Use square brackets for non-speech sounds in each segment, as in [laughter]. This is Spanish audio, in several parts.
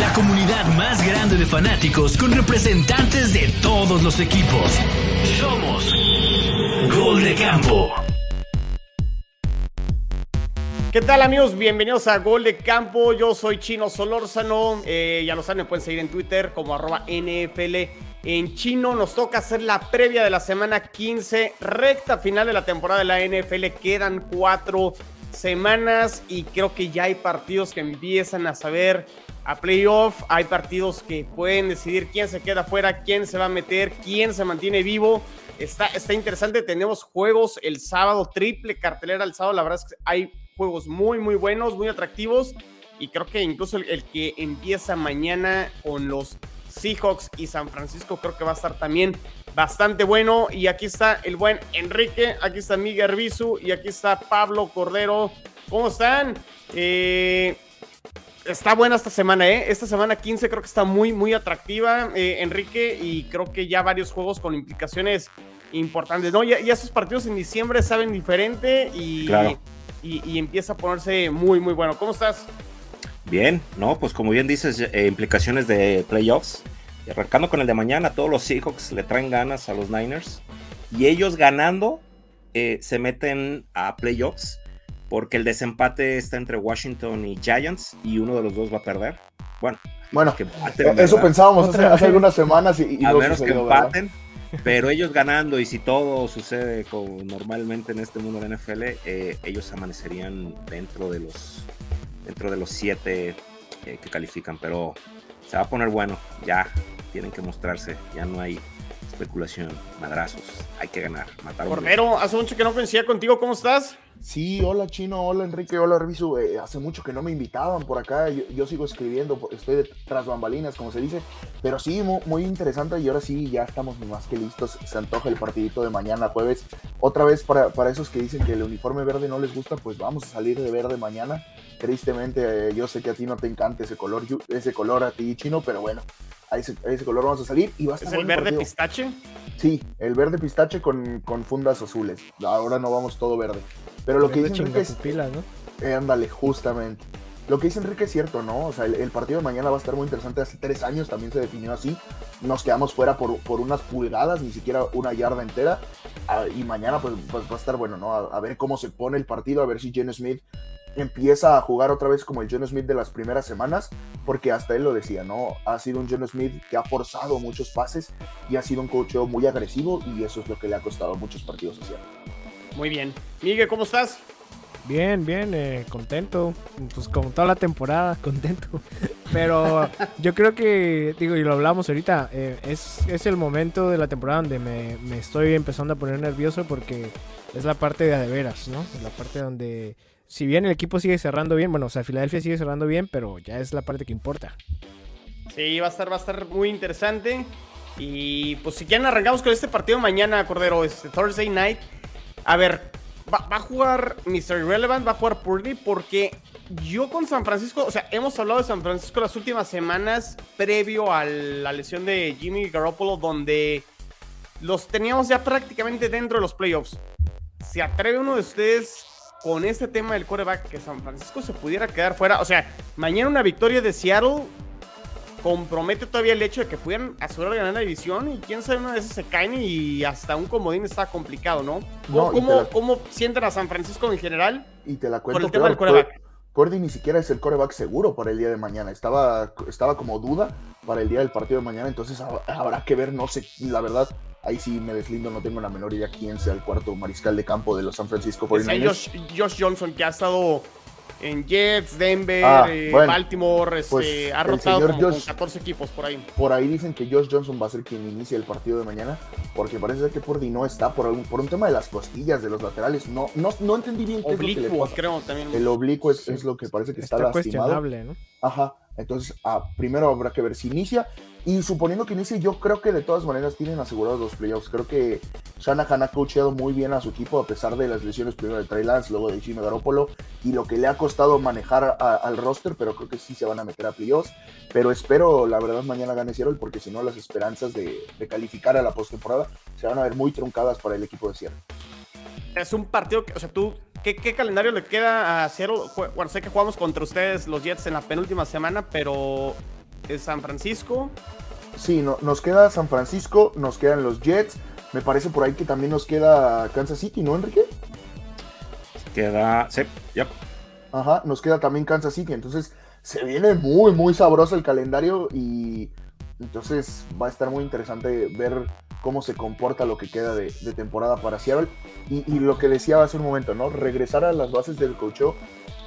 La comunidad más grande de fanáticos con representantes de todos los equipos. Somos Gol de Campo. ¿Qué tal amigos? Bienvenidos a Gol de Campo. Yo soy Chino Solórzano. Eh, ya lo saben, me pueden seguir en Twitter como arroba NFL en chino. Nos toca hacer la previa de la semana 15, recta final de la temporada de la NFL. Quedan cuatro semanas y creo que ya hay partidos que empiezan a saber a playoff. Hay partidos que pueden decidir quién se queda fuera, quién se va a meter, quién se mantiene vivo. Está, está interesante. Tenemos juegos el sábado, triple cartelera el sábado. La verdad es que hay juegos muy, muy buenos, muy atractivos. Y creo que incluso el, que empieza mañana con los Seahawks y San Francisco, creo que va a estar también bastante bueno. Y aquí está el buen Enrique, aquí está Miguel Arbizu y aquí está Pablo Cordero. ¿Cómo están? Eh, está buena esta semana, ¿eh? Esta semana 15 creo que está muy, muy atractiva, eh, Enrique, y creo que ya varios juegos con implicaciones importantes, ¿no? Ya, ya esos partidos en diciembre saben diferente y, Claro. y, y empieza a ponerse muy, muy bueno. ¿Cómo estás? Bien, ¿no? Pues como bien dices, eh, implicaciones de playoffs. Y arrancando con el de mañana, todos los Seahawks le traen ganas a los Niners. Y ellos ganando eh, se meten a playoffs. Porque el desempate está entre Washington y Giants. Y uno de los dos va a perder. Bueno, Bueno, que empaten, eso ¿verdad? pensábamos hace, hace algunas semanas y, y a no menos que sucedió, ¿verdad? empaten. Pero ellos ganando, y si todo sucede como normalmente en este mundo de la NFL, eh, ellos amanecerían dentro de los dentro de los siete eh, que califican. Pero se va a poner bueno, ya tienen que mostrarse, ya no hay especulación, madrazos, hay que ganar, matar Cordero, hace mucho que no coincidía contigo, ¿cómo estás? Sí, hola Chino, hola Enrique, hola Reviso. Eh, hace mucho que no me invitaban por acá. Yo, yo sigo escribiendo, estoy de- tras bambalinas, como se dice. Pero sí, mu- muy, interesante. Y ahora sí, ya estamos más que listos. Se antoja el partidito de mañana, jueves. Otra vez, para, para esos que dicen que el uniforme verde no les gusta, pues vamos a salir de verde mañana. Tristemente, eh, yo sé que a ti no te encanta ese color, ese color a ti, Chino, pero bueno, a ese, a ese color vamos a salir y va a estar ¿Es el verde partido. pistache? Sí, el verde pistache con, con fundas azules. Ahora no vamos todo verde. Pero lo que dice Enrique es, pilas, ¿no? eh, ándale, justamente. Lo que dice Enrique es cierto, ¿no? O sea, el, el partido de mañana va a estar muy interesante. Hace tres años también se definió así. Nos quedamos fuera por, por unas pulgadas, ni siquiera una yarda entera. Ah, y mañana pues, pues va a estar bueno, ¿no? A, a ver cómo se pone el partido, a ver si Gene Smith empieza a jugar otra vez como el Gene Smith de las primeras semanas, porque hasta él lo decía, ¿no? Ha sido un Gene Smith que ha forzado muchos pases y ha sido un cocheo muy agresivo y eso es lo que le ha costado muchos partidos hacia. Muy bien. Miguel, ¿cómo estás? Bien, bien, eh, contento. Pues como toda la temporada, [laughs] contento. Pero yo creo que, digo, y lo hablamos ahorita, eh, es, es el momento de la temporada donde me, me estoy empezando a poner nervioso porque es la parte de a de veras, ¿no? Es la parte donde, si bien el equipo sigue cerrando bien, bueno, o sea, Filadelfia sigue cerrando bien, pero ya es la parte que importa. Sí, va a estar, va a estar muy interesante. Y pues si quieren arrancamos con este partido mañana, Cordero, este Thursday Night. A ver, va, a jugar Mr. Irrelevant, va a jugar Purdy, porque yo con San Francisco, o sea, hemos hablado de San Francisco las últimas semanas previo a la lesión de Jimmy Garoppolo, donde los teníamos ya prácticamente dentro de los playoffs. ¿Se atreve uno de ustedes con este tema del quarterback que San Francisco se pudiera quedar fuera? O sea, mañana una victoria de Seattle compromete todavía el hecho de que pudieran asegurar ganar la división y quién sabe, una vez se caen y hasta un comodín está complicado, ¿no? ¿Cómo, No, cómo- te la- cómo sienten a San Francisco en general? Y te la Por cuento el tema del peor. Pur- Purdy ni siquiera es el coreback seguro para el día de mañana. Estaba, estaba como duda para el día del partido de mañana, entonces ha- habrá que ver, no sé, la verdad, ahí sí me deslindo, no tengo la menor idea quién sea el cuarto mariscal de campo de los San Francisco Ese 49ers. Josh, Josh Johnson que ha estado en Jets, Denver, Ah, eh, bueno, Baltimore, este, pues, ha el rotado señor como con Josh- 14 equipos por ahí. Por ahí dicen que Josh Johnson va a ser quien inicie el partido de mañana, porque parece ser que Purdy no está por un, por un tema de las costillas de los laterales. No, no, no entendí bien qué es lo que le pasa. creo también. El oblicuo es, es lo que parece que está, Está lastimado. cuestionable, ¿no? Ajá, entonces ah, primero habrá que ver si inicia. Y suponiendo que inicie, yo creo que de todas maneras tienen asegurados los playoffs. Creo que Shanahan ha coacheado muy bien a su equipo a pesar de las lesiones primero de Trey Lance, luego de Jimmy Garoppolo y lo que le ha costado manejar al roster, pero creo que sí se van a meter a playoffs. Pero espero, la verdad, mañana gane Seattle porque si no las esperanzas de, de calificar a la postemporada se van a ver muy truncadas para el equipo de Seattle. Es un partido que, o sea, tú ¿qué, qué calendario le queda a Seattle? Bueno, sé que jugamos contra ustedes los Jets en la penúltima semana, pero es San Francisco. Sí, no- nos queda San Francisco, nos quedan los Jets. Me parece por ahí que también nos queda Kansas City, ¿no, Enrique? Queda. Sí, yep. Ajá, nos queda también Kansas City. Entonces, se viene muy, muy sabroso el calendario y entonces va a estar muy interesante ver cómo se comporta lo que queda de, de temporada para Seattle. Y, y lo que decía hace un momento, ¿no? Regresar a las bases del coacheo,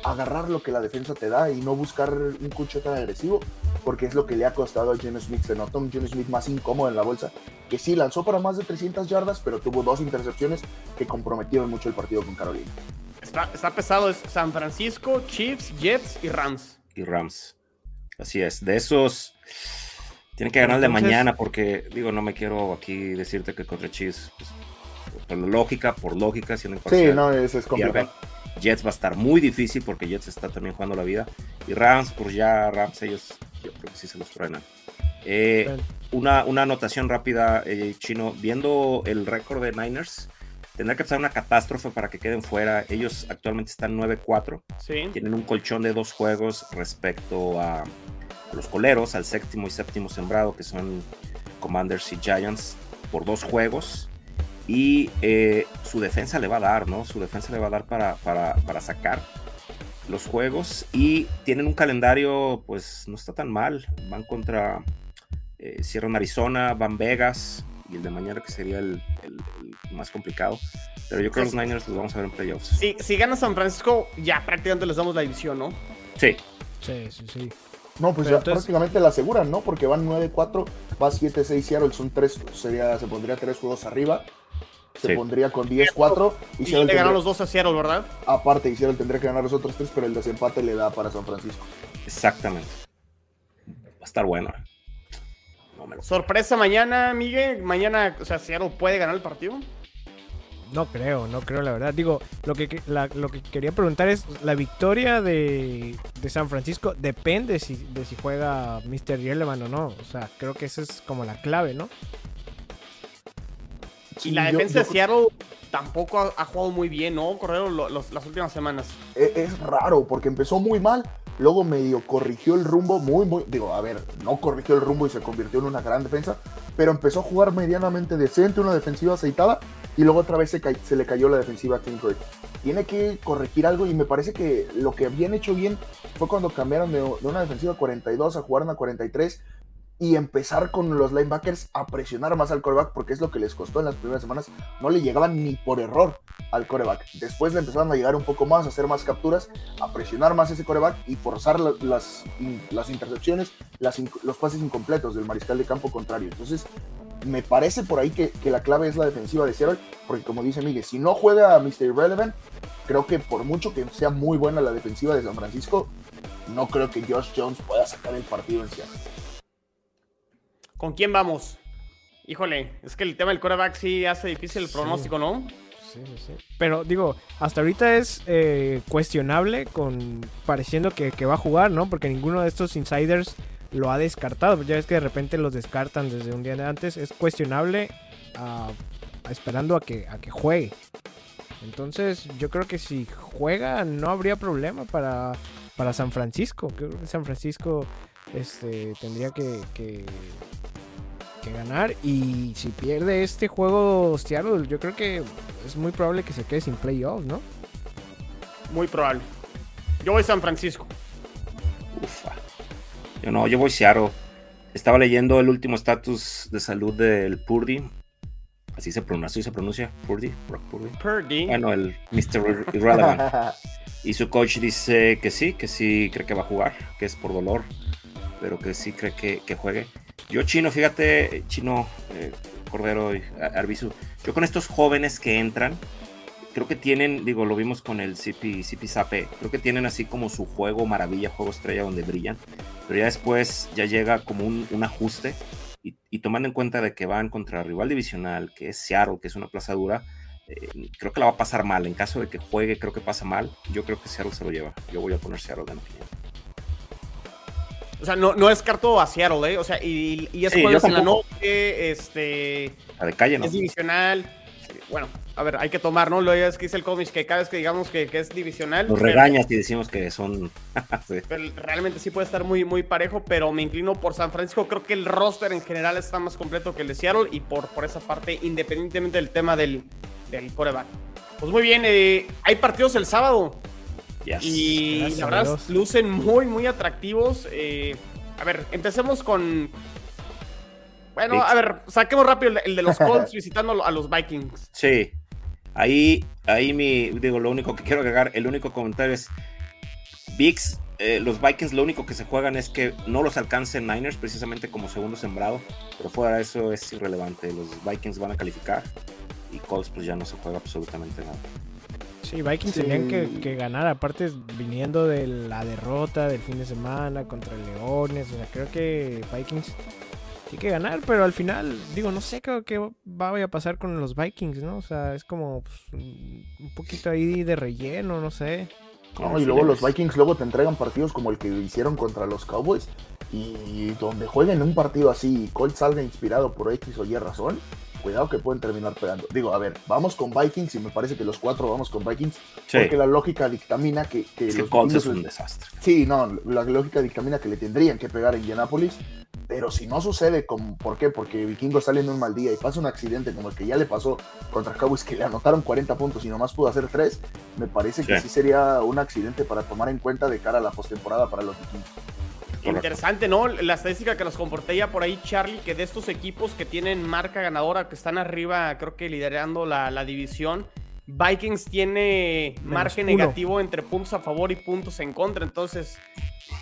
agarrar lo que la defensa te da y no buscar un coacheo tan agresivo, porque es lo que le ha costado a Geno Smith. Se notó un Geno Smith más incómodo en la bolsa, que sí lanzó para más de 300 yardas, pero tuvo dos intercepciones que comprometieron mucho el partido con Carolina. Está, está pesado, es San Francisco, Chiefs, Jets y Rams. Y Rams. Así es. De esos. Tienen que ganar el de Entonces- mañana porque, digo, no me quiero aquí decirte que contra Chiefs, pues, por lógica, por lógica, siendo Sí, imparcial, no, eso es complicado. Jets va a estar muy difícil porque Jets está también jugando la vida. Y Rams, pues ya Rams ellos, yo creo que sí se los truenan. Eh, una, una anotación rápida, eh, Chino, viendo el récord de Niners, tendrá que pasar una catástrofe para que queden fuera. Ellos actualmente están 9-4, Sí. tienen un colchón de dos juegos respecto a los coleros, al séptimo y séptimo sembrado, que son Commanders y Giants, por dos juegos. Y eh, su defensa le va a dar, ¿no? Su defensa le va a dar para, para, para sacar los juegos. Y tienen un calendario, pues no está tan mal. Van contra eh, cierran Arizona, van Vegas. Y el de mañana que sería el, el- el más complicado. Pero yo creo que los Niners los vamos a ver en playoffs. Si, si gana San Francisco, ya prácticamente les damos la división, ¿no? Sí, Sí, sí, sí. No, pues Pero ya entonces- prácticamente la aseguran, ¿no? Porque van 9-4, va 7-6 Seattle, son tres, sería, se pondría tres juegos arriba. Se Sí. pondría con 10-4 y Y Seattle le tendría, ganaron los dos a Seattle, ¿verdad? aparte, y Seattle tendría que ganar los otros tres, pero el desempate le da para San Francisco. exactamente. Va a estar bueno. eh. No me lo Sorpresa mañana, Miguel. Mañana, o sea, Seattle puede ganar el partido. No creo, no creo, la verdad. Digo, lo que, la- lo que quería preguntar es, ¿la victoria de, de San Francisco depende si, de si juega Mr. Irrelevant o no? O sea, creo que esa es como la clave, ¿no? y la yo- defensa yo- de Seattle tampoco ha, ha jugado muy bien, ¿no? Correo lo- los- las últimas semanas. e- es raro porque empezó muy mal, luego medio corrigió el rumbo, muy, muy, digo, a ver, no corrigió el rumbo y se convirtió en una gran defensa, pero empezó a jugar medianamente decente, una defensiva aceitada, y luego otra vez se, le cayó la defensiva a King Kirk. Tiene que corregir algo y me parece que lo que habían hecho bien fue cuando cambiaron de, de una defensiva 42 a jugar una 43 y empezar con los linebackers a presionar más al coreback porque es lo que les costó en las primeras semanas. No le llegaban ni por error al coreback. Después le empezaron a llegar un poco más, a hacer más capturas, a presionar más ese coreback y forzar la- las, in- las intercepciones, los pases incompletos del mariscal de campo contrario. Entonces, me parece por ahí que, que la clave es la defensiva de Seattle, porque como dice Miguel, si no juega a Mr. Irrelevant, creo que por mucho que sea muy buena la defensiva de San Francisco, no creo que Josh Jones pueda sacar el partido en Seattle. ¿Con quién vamos? Híjole, es que el tema del quarterback sí hace difícil el Sí. pronóstico, ¿no? Sí, sí, sí. Pero digo, hasta ahorita es eh, cuestionable con pareciendo que, que va a jugar, ¿no? Porque ninguno de estos insiders lo ha descartado. Ya ves que de repente los descartan desde un día de antes. Es cuestionable ah, esperando a que, a que juegue. Entonces yo creo que si juega no habría problema para, para San Francisco. Creo que San Francisco este, tendría que, que, que ganar. Y si pierde este juego Seattle, yo creo que es muy probable que se quede sin playoffs, ¿no? Muy probable. Yo voy a San Francisco. Ufa. Yo no, yo voy Seattle. Estaba leyendo el último estatus de salud del Purdy. Así se pronuncia, así se pronuncia. Purdy, Purdy. Purdy. Bueno, el Mr. Irrelevant. [laughs] Y su coach dice que sí, que sí cree que va a jugar, que es por dolor, pero que sí cree que, que juegue. Yo, Chino, fíjate, Chino, eh, Cordero y Ar- Arbizu, yo con estos jóvenes que entran, creo que tienen, digo, lo vimos con el CP Sape, creo que tienen así como su juego maravilla, juego estrella donde brillan, pero ya después ya llega como un, ajuste y, tomando en cuenta de que van contra rival divisional, que es Seattle, que es una plaza dura, eh, creo que la va a pasar mal. En caso de que juegue, creo que pasa mal. Yo creo que Seattle se lo lleva. Yo voy a poner Seattle de opinión. O sea, no, no descarto a Seattle, ¿eh? O sea, y, y es Sí, jueves yo en la noche, este... La de calle, ¿no? Es divisional. Bueno, a ver, hay que tomar, ¿no? Lo es que dice el cómic que cada vez que digamos que, que es divisional. Nos regañas y decimos que son. [laughs] Sí. pero realmente sí puede estar muy, muy parejo, pero me inclino por San Francisco. Creo que el roster en general está más completo que el de Seattle y por, por esa parte, independientemente del tema del, del coreback. Pues muy bien, eh, hay partidos el sábado Yes. y Gracias la verdad lucen muy, muy atractivos. eh, a ver, empecemos con... Bueno, a ver, saquemos rápido el, el de los [laughs] Colts visitando a los Vikings. Sí. Ahí, ahí mi, digo, lo único que quiero agregar, el único comentario es, Bigs, eh, los Vikings lo único que se juegan es que no los alcancen Niners precisamente como segundo sembrado, pero fuera de eso es irrelevante, los Vikings van a calificar y Colts pues ya no se juega absolutamente nada. Sí, Vikings Sí. tenían que, que ganar, aparte viniendo de la derrota del fin de semana contra Leones. O sea, creo que Vikings tiene que ganar, pero al final, digo, no sé qué, qué va a pasar con los Vikings, ¿no? O sea, es como pues, un un poquito ahí de relleno, no sé. No, y luego los Vikings luego te entregan partidos como el que hicieron contra los Cowboys. Y donde jueguen un partido así y Colt salga inspirado por X o Y razón, cuidado que pueden terminar pegando. Digo, a ver, vamos con Vikings y me parece que los cuatro vamos con Vikings. Sí, Porque la lógica dictamina que, que los Colts es un desastre. Sí, no, la lógica dictamina que le tendrían que pegar en Indianapolis. Pero si no sucede, como, ¿por qué? Porque Vikingos sale en un mal día y pasa un accidente como el que ya le pasó contra Cowboys, que le anotaron 40 puntos y nomás pudo hacer 3, me parece que Sí. sí sería un accidente para tomar en cuenta de cara a la postemporada para los Vikingos. Interesante, ¿no? La estadística que nos comporté ya por ahí, Charlie, que de estos equipos que tienen marca ganadora, que están arriba, creo que liderando la, la división, Vikings tiene Menos margen uno. negativo entre puntos a favor y puntos en contra. Entonces,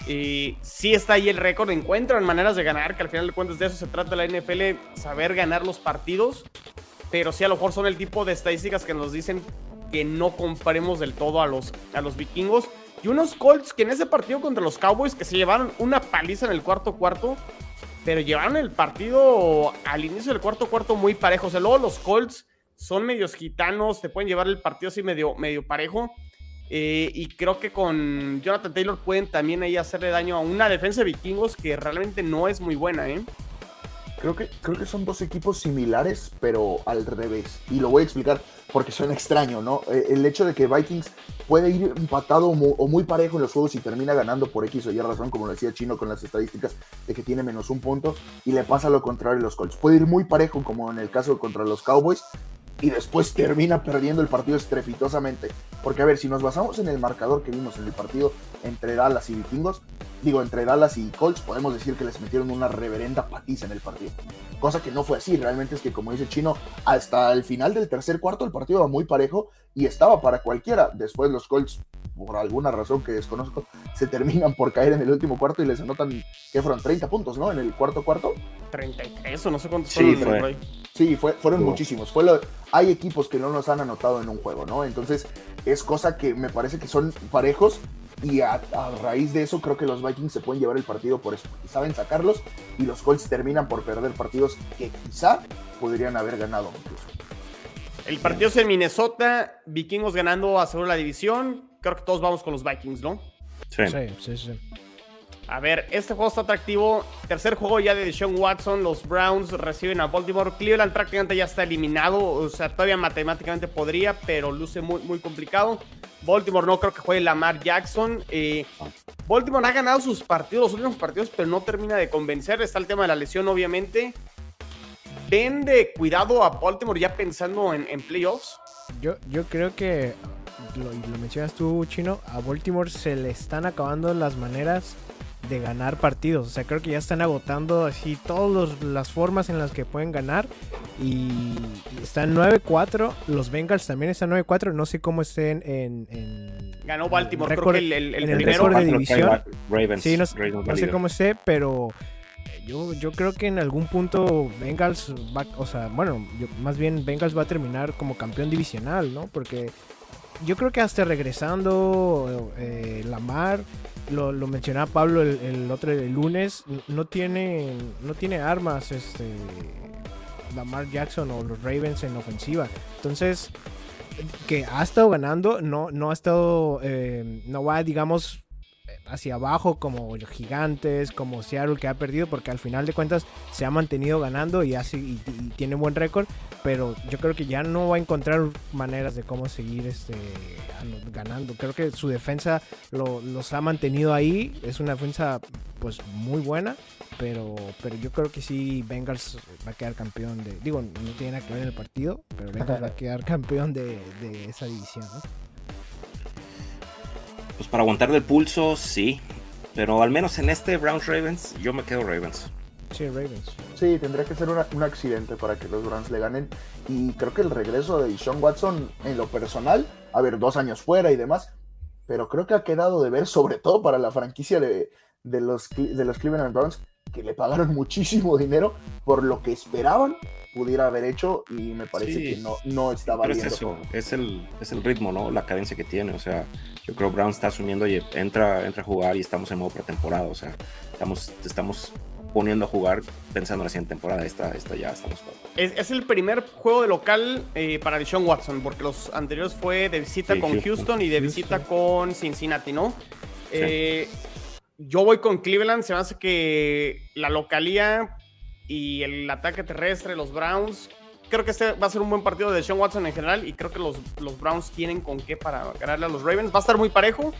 sí está ahí el récord. Encuentran maneras de ganar, que al final de cuentas de eso se trata la NFL, saber ganar los partidos. Pero sí, a lo mejor son el tipo de estadísticas que nos dicen que no comparemos del todo a los, a los vikingos. Y unos Colts que en ese partido contra los Cowboys que se llevaron una paliza en el cuarto cuarto, pero llevaron el partido al inicio del cuarto cuarto muy parejo. O sea, luego los Colts son medios gitanos, te pueden llevar el partido así medio, medio parejo. Eh, y creo que con Jonathan Taylor pueden también ahí hacerle daño a una defensa de vikingos que realmente no es muy buena, ¿eh? Creo que, creo que son dos equipos similares, pero al revés. Y lo voy a explicar porque suena extraño, ¿no? Eh, el hecho de que Vikings puede ir empatado o mu- o muy parejo en los juegos y termina ganando por X o Y razón, como lo decía Chino con las estadísticas de que tiene menos un punto, y le pasa lo contrario a los Colts. Puede ir muy parejo, como en el caso contra los Cowboys, y después termina perdiendo el partido estrepitosamente. Porque, a ver, si nos basamos en el marcador que vimos en el partido entre Dallas y Vikingos, digo, entre Dallas y Colts, podemos decir que les metieron una reverenda patiza en el partido. Cosa que no fue así, realmente es que, como dice Chino, hasta el final del tercer cuarto el partido va muy parejo y estaba para cualquiera. Después los Colts, por alguna razón que desconozco, se terminan por caer en el último cuarto y les anotan, que fueron 30 puntos, ¿no? En el cuarto cuarto. 33 o no sé cuántos Sí, fueron. Sí, fue- fueron muchísimos. Fue lo- hay equipos que no nos han anotado en un juego, ¿no? Entonces, es cosa que me parece que son parejos. Y a, a raíz de eso, creo que los Vikings se pueden llevar el partido por eso. porque saben sacarlos. Y los Colts terminan por perder partidos que quizá podrían haber ganado incluso. El partido es en Minnesota, vikingos ganando asegura la división. Creo que todos vamos con los Vikings, ¿no? Sí. Sí, sí, sí. A ver, este juego está atractivo. Tercer juego ya de Deshaun Watson. Los Browns reciben a Baltimore. Cleveland prácticamente ya está eliminado. O sea, todavía matemáticamente podría, pero luce muy, muy complicado. Baltimore no creo que juegue Lamar Jackson. Eh, Baltimore ha ganado sus partidos, los últimos partidos, pero no termina de convencer. Está el tema de la lesión, obviamente. ¿Ven de cuidado a Baltimore ya pensando en, playoffs? Yo, yo creo que, lo mencionas tú, Chino, a Baltimore se le están acabando las maneras de ganar partidos. O sea, creo que ya están agotando así todas las formas en las que pueden ganar. Y, están 9-4. Los Bengals también están 9-4. No sé cómo estén en... en Ganó Baltimore, en creo que el, el- el en el primero. de división. Ravens, Sí, no, Ravens no sé cómo esté, pero eh, yo, yo creo que en algún punto Bengals va, o sea, bueno, yo- más bien Bengals va a terminar como campeón divisional, ¿no? Porque yo creo que hasta regresando eh, Lamar, lo, lo mencionaba Pablo el, otro el lunes, no tiene, no tiene armas este Lamar Jackson o los Ravens en ofensiva. Entonces, que ha estado ganando, no, no ha estado, eh, no va, digamos, hacia abajo como Gigantes, como Seattle que ha perdido, porque al final de cuentas se ha mantenido ganando y, hace, y, tiene buen récord, pero yo creo que ya no va a encontrar maneras de cómo seguir este, ganando. Creo que su defensa los ha mantenido ahí, es una defensa pues muy buena, pero, pero yo creo que sí Bengals va a quedar campeón de, digo, no tiene nada que ver en el partido, pero Bengals va a quedar campeón de, de esa división. ¿no? Pues para aguantarle el pulso, sí. Pero al menos en este Browns Ravens, yo me quedo Ravens. Sí, Ravens. Sí, tendría que ser un accidente para que los Browns le ganen. Y creo que el regreso de Sean Watson, en lo personal, a ver, dos años fuera y demás, pero creo que ha quedado de ver, sobre todo para la franquicia de, de los, de los Cleveland Browns, que le pagaron [laughs] muchísimo dinero por lo que esperaban pudiera haber hecho y me parece que no, no estaba bien. Es eso, es el, es el ritmo, ¿no? La cadencia que tiene. O sea, yo creo que Brown está asumiendo y entra, entra a jugar y estamos en modo pretemporada. O sea, estamos, estamos poniendo a jugar pensando en la siguiente temporada. Esta, esta ya estamos. Es, es el primer juego de local eh, para Deshaun Watson, porque los anteriores fue de visita con Houston, y de visita con Cincinnati, ¿no? Eh, yo voy con Cleveland. Se me hace que la localía y el ataque terrestre, los Browns. Creo que este va a ser un buen partido de Sean Watson en general y creo que los, los Browns tienen con qué para ganarle a los Ravens. Va a estar muy parejo,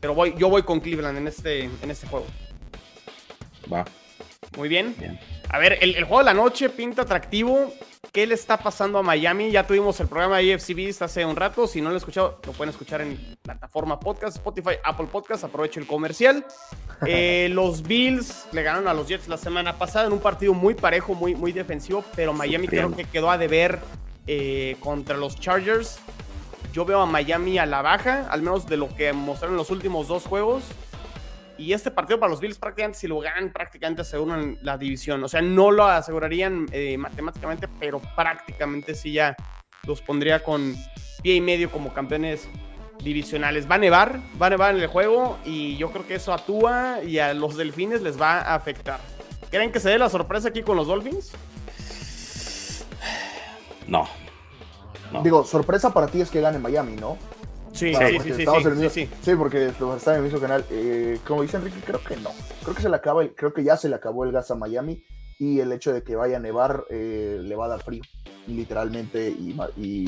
pero voy, yo voy con Cleveland en este, en este juego. Va. Muy bien. A ver, el, el, juego de la noche pinta atractivo. ¿Qué le está pasando a Miami? Ya tuvimos el programa de EFC Beast hace un rato. Si no lo han escuchado, lo pueden escuchar en plataforma podcast, Spotify, Apple Podcast. Aprovecho el comercial. [laughs] Eh, los Bills le ganaron a los Jets la semana pasada en un partido muy parejo, muy, muy defensivo, pero Miami creo que quedó a deber eh, contra los Chargers. Yo veo a Miami a la baja, al menos de lo que mostraron en los últimos dos juegos. Y este partido para los Bills prácticamente si lo ganan, prácticamente aseguran la división. O sea, no lo asegurarían eh, matemáticamente, pero prácticamente sí ya los pondría con pie y medio como campeones divisionales. Va a nevar, va a nevar en el juego y yo creo que eso a Tua y a los Delfines les va a afectar. ¿Creen que se dé la sorpresa aquí con los Dolphins? No. Digo, sorpresa para ti es que gane Miami, ¿no? Sí, sí, sí, sí, sí, sí, porque está en el mismo canal. Eh, como dice Enrique, creo que no. Creo que se le acaba, creo que ya se le acabó el gas a Miami y el hecho de que vaya a nevar eh, le va a dar frío, literalmente y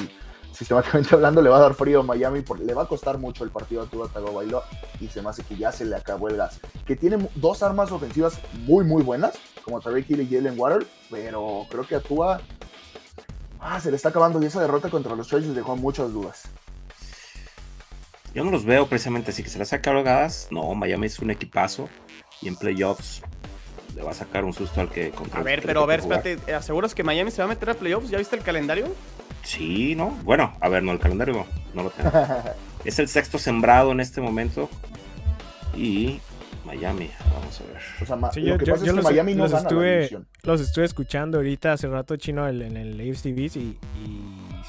sistemáticamente [laughs] hablando, le va a dar frío a Miami, porque le va a costar mucho el partido a Tua Tagovailoa y se me hace que ya se le acabó el gas. Que tiene dos armas ofensivas muy, muy buenas, como Tarek Hill y Jalen Water, pero creo que a Tua ah, se le está acabando y esa derrota contra los Chargers dejó muchas dudas. Yo no los veo precisamente así que se le saca. No, Miami es un equipazo y en playoffs le va a sacar un susto al que A ver, pero a ver, espérate, ¿aseguras que Miami se va a meter a playoffs? ¿Ya viste el calendario? Sí, ¿no? Bueno, a ver, no, el calendario no, lo tengo. [laughs] es el sexto sembrado en este momento. Y Miami, vamos a ver. O sea, sí, yo, que pasa es que los, Miami no los estuve, los estuve escuchando ahorita hace rato chino en el AFC TV y, y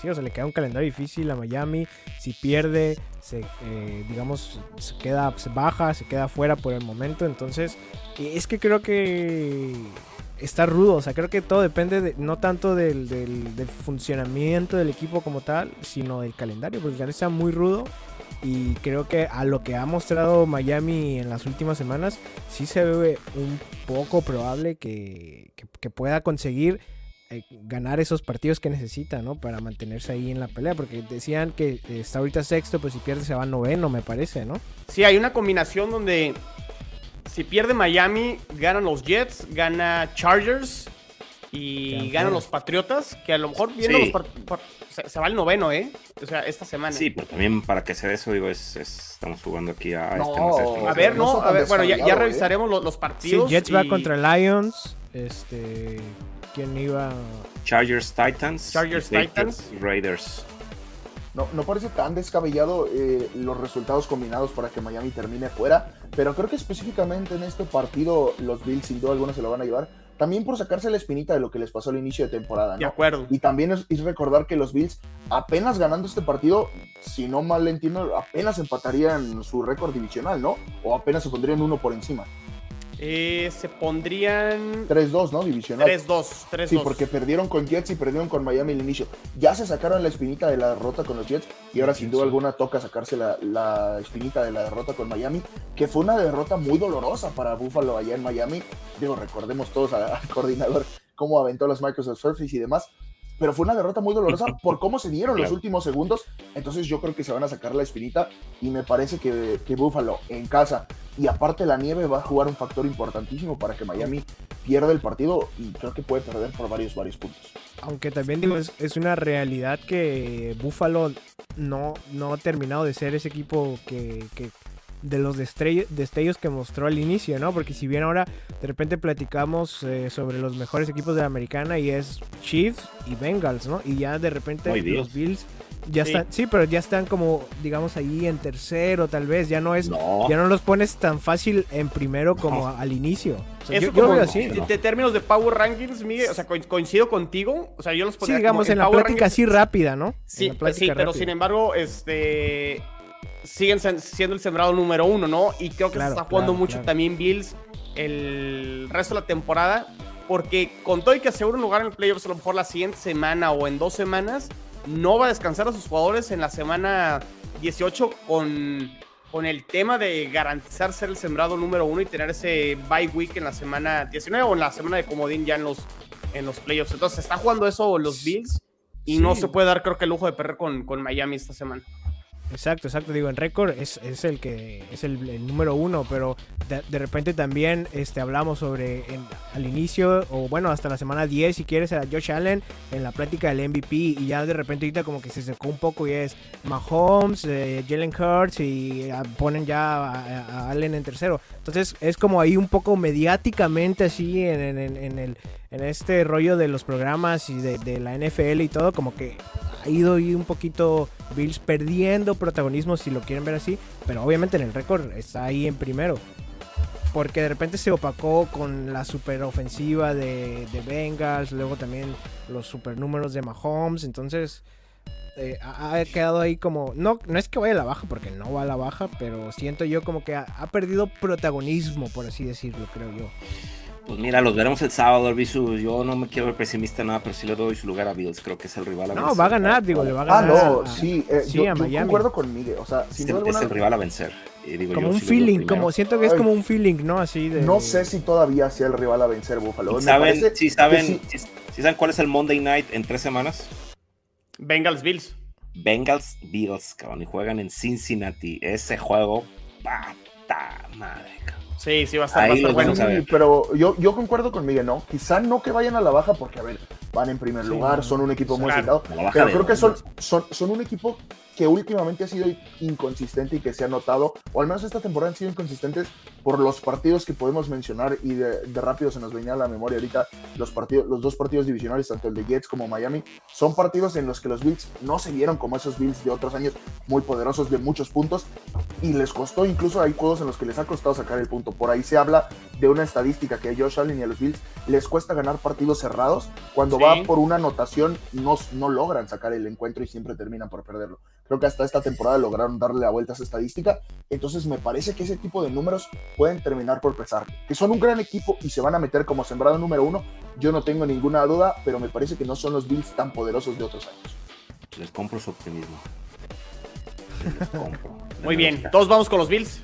sí, o sea, le queda un calendario difícil a Miami. Si pierde, se, eh, digamos, se queda, se baja, se queda fuera por el momento. Entonces, es que creo que está rudo. O sea, creo que todo depende de, no tanto del, funcionamiento del equipo como tal, sino del calendario, porque el calendario está muy rudo. Y creo que a lo que ha mostrado Miami en las últimas semanas, sí se ve un poco probable que, pueda conseguir eh, ganar esos partidos que necesita, ¿no? Para mantenerse ahí en la pelea, porque decían que está ahorita sexto, pues si pierde se va noveno, me parece, ¿no? Sí, hay una combinación donde si pierde Miami, ganan los Jets, gana Chargers y ganan los Patriotas, que a lo mejor viendo los se, va el noveno, ¿eh? O sea, esta semana. Sí, pero también para que sea eso, digo, es, estamos jugando aquí a este A ver, no, a ver, bueno, ya, ¿eh? revisaremos los, partidos. Sí, Jets va contra Lions, este, ¿quién iba? Chargers Titans. Chargers Titans. Raiders. No, no parece tan descabellado eh, los resultados combinados para que Miami termine fuera, pero creo que específicamente en este partido los Bills sin duda alguna se lo van a llevar, también por sacarse la espinita de lo que les pasó al inicio de temporada. ¿no? De acuerdo. Y también es, recordar que los Bills, apenas ganando este partido, si no mal entiendo, apenas empatarían su récord divisional, ¿no? O apenas se pondrían uno por encima. Eh, se pondrían 3-2, ¿no? Divisional. 3-2. 3-2. Sí, porque perdieron con Jets y perdieron con Miami al inicio. Ya se sacaron la espinita de la derrota con los Jets y ahora sin duda alguna toca sacarse la, la espinita de la derrota con Miami, que fue una derrota muy dolorosa para Buffalo allá en Miami. Digo, recordemos todos al, al coordinador cómo aventó las Microsoft Surface y demás. Pero fue una derrota muy dolorosa [laughs] por cómo se dieron los últimos segundos. Entonces yo creo que se van a sacar la espinita y me parece que, que Buffalo en casa y aparte la nieve va a jugar un factor importantísimo para que Miami pierda el partido y creo que puede perder por varios, varios puntos. Aunque también digo, es, es una realidad que Buffalo no, no ha terminado de ser ese equipo que, que- de los destellos que mostró al inicio, ¿no? Porque si bien ahora de repente platicamos eh, sobre los mejores equipos de la americana y es Chiefs y Bengals, ¿no? Y ya de repente los Bills. Bills ya Sí. están, sí, pero ya están como, digamos, ahí en tercero tal vez, ya no es, No. ya no los pones tan fácil en primero como No. al inicio. O sea, Eso yo, yo como veo en- así. de, de términos de Power Rankings, Miguel, o sea, co- coincido contigo. O sea, yo los Sí, pondría digamos, como en la Power plática Rankings. así rápida, ¿no? Sí, En la sí, pero rápida. sin embargo, este siguen siendo el sembrado número uno, ¿no? Y creo que Claro, se está jugando claro, mucho claro. también Bills el resto de la temporada. Porque con todo y que asegura un lugar en el playoffs a lo mejor la siguiente semana o en dos semanas, no va a descansar a sus jugadores en la semana 18 con, con el tema de garantizar ser el sembrado número uno y tener ese bye week en la semana 19 o en la semana de comodín ya en los, en los playoffs. Entonces está jugando eso los Bills y no se puede dar creo que el lujo de perder con, con Miami esta semana. Exacto, exacto. Digo, en récord es, es el que es el, el número uno, pero de, repente también este, hablamos sobre en- al inicio, o bueno, hasta la semana 10, si quieres, a Josh Allen en la plática del MVP, y ya de repente ahorita como que se secó un poco y es Mahomes, eh, Jalen Hurts, y ah, ponen ya a, a Allen en tercero. Entonces es como ahí un poco mediáticamente así en el, en este rollo de los programas y de, la NFL y todo, como que ha ido un poquito Bills perdiendo protagonismo, si lo quieren ver así, pero obviamente en el récord está ahí en primero. Porque de repente se opacó con la super ofensiva de, de Bengals, luego también los super números de Mahomes, entonces eh, ha, quedado ahí como, no, no es que vaya a la baja, porque no va a la baja, pero siento yo como que ha perdido protagonismo, por así decirlo, creo yo. Pues mira, los veremos el sábado, Arbizu. Yo no me quiero ver pesimista nada, pero sí le doy su lugar a Bills. Creo que es el rival a No, vencer. va a ganar, digo, le va a Ah, ganar. no, a- sí, eh, sí, yo, a yo Miami. concuerdo con Miguel. O sea, Es sin el, es el rival a vencer. Y digo, Como yo un sí feeling, como siento que es como un feeling, ¿no? Así de... no sé si todavía sea el rival a vencer Buffalo. ¿Y Me ¿Saben, sí. sí saben cuál es el Monday Night en tres semanas? Bengals Bills. Bengals Bills, cabrón, y juegan en Cincinnati. Ese juego, pata madre, cabrón. Sí, sí, va a estar, Ahí va a estar los bueno. Sí, pero yo, yo concuerdo con Miguel, ¿no? Quizá no que vayan a la baja porque, a ver, van en primer Sí, lugar, son un equipo muy claro. citado, A la baja pero creo que son, son, son un equipo que últimamente ha sido inconsistente y que se ha notado, o al menos esta temporada han sido inconsistentes por los partidos que podemos mencionar y de, de rápido se nos venía a la memoria ahorita los partidos, los dos partidos divisionales, tanto el de Jets como Miami, son partidos en los que los Bills no se vieron como esos Bills de otros años muy poderosos de muchos puntos y les costó, incluso hay juegos en los que les ha costado sacar el punto. Por ahí se habla de una estadística que a Josh Allen y a los Bills les cuesta ganar partidos cerrados. Cuando Sí. va por una anotación no, no logran sacar el encuentro y siempre terminan por perderlo. Creo que hasta esta temporada lograron darle la vuelta a esa estadística. Entonces me parece que ese tipo de números pueden terminar por pesar. Que son un gran equipo y se van a meter como sembrado número uno, yo no tengo ninguna duda, pero me parece que no son los Bills tan poderosos de otros años. Les compro su optimismo. [laughs] Les compro. Muy bien, todos vamos con los Bills.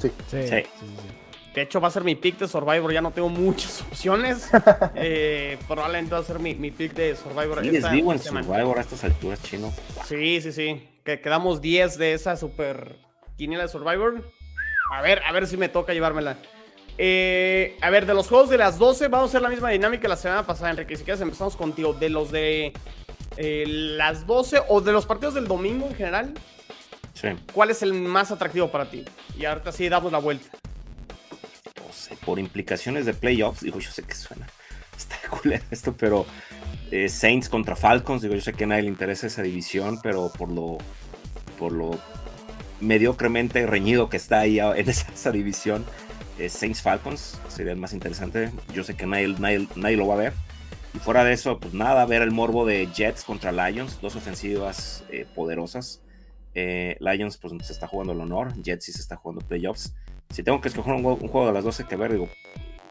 Sí, Sí. sí, sí. De hecho, va a ser mi pick de Survivor. Ya no tengo muchas [laughs] opciones. [laughs] Eh, probablemente va a ser mi, mi pick de Survivor. Sí, les esta digo en. Survivor a estas alturas, chino. Sí, sí, sí. Que quedamos 10 de esa super quiniela de Survivor. A ver, a ver si me toca llevármela. Eh, a ver, de los juegos de las 12, vamos a hacer la misma dinámica la semana pasada, Enrique. Si quieres, empezamos contigo. De los de eh, las 12 o de los partidos del domingo en general, Sí. ¿cuál es el más atractivo para ti? Y ahorita sí damos la vuelta. Por implicaciones de playoffs, digo, yo sé que suena, [laughs] está culero esto, pero eh, Saints contra Falcons, digo, yo sé que nadie le interesa esa división, pero por lo, por lo mediocremente reñido que está ahí en [laughs] esa, esa división, eh, Saints Falcons sería el más interesante. Yo sé que nadie, nadie, nadie lo va a ver. Y fuera de eso, pues nada, ver el morbo de Jets contra Lions, dos ofensivas eh, poderosas. Lions pues se está jugando el honor, Jets sí se está jugando playoffs. Si tengo que escoger un, un juego de las 12 que ver, digo,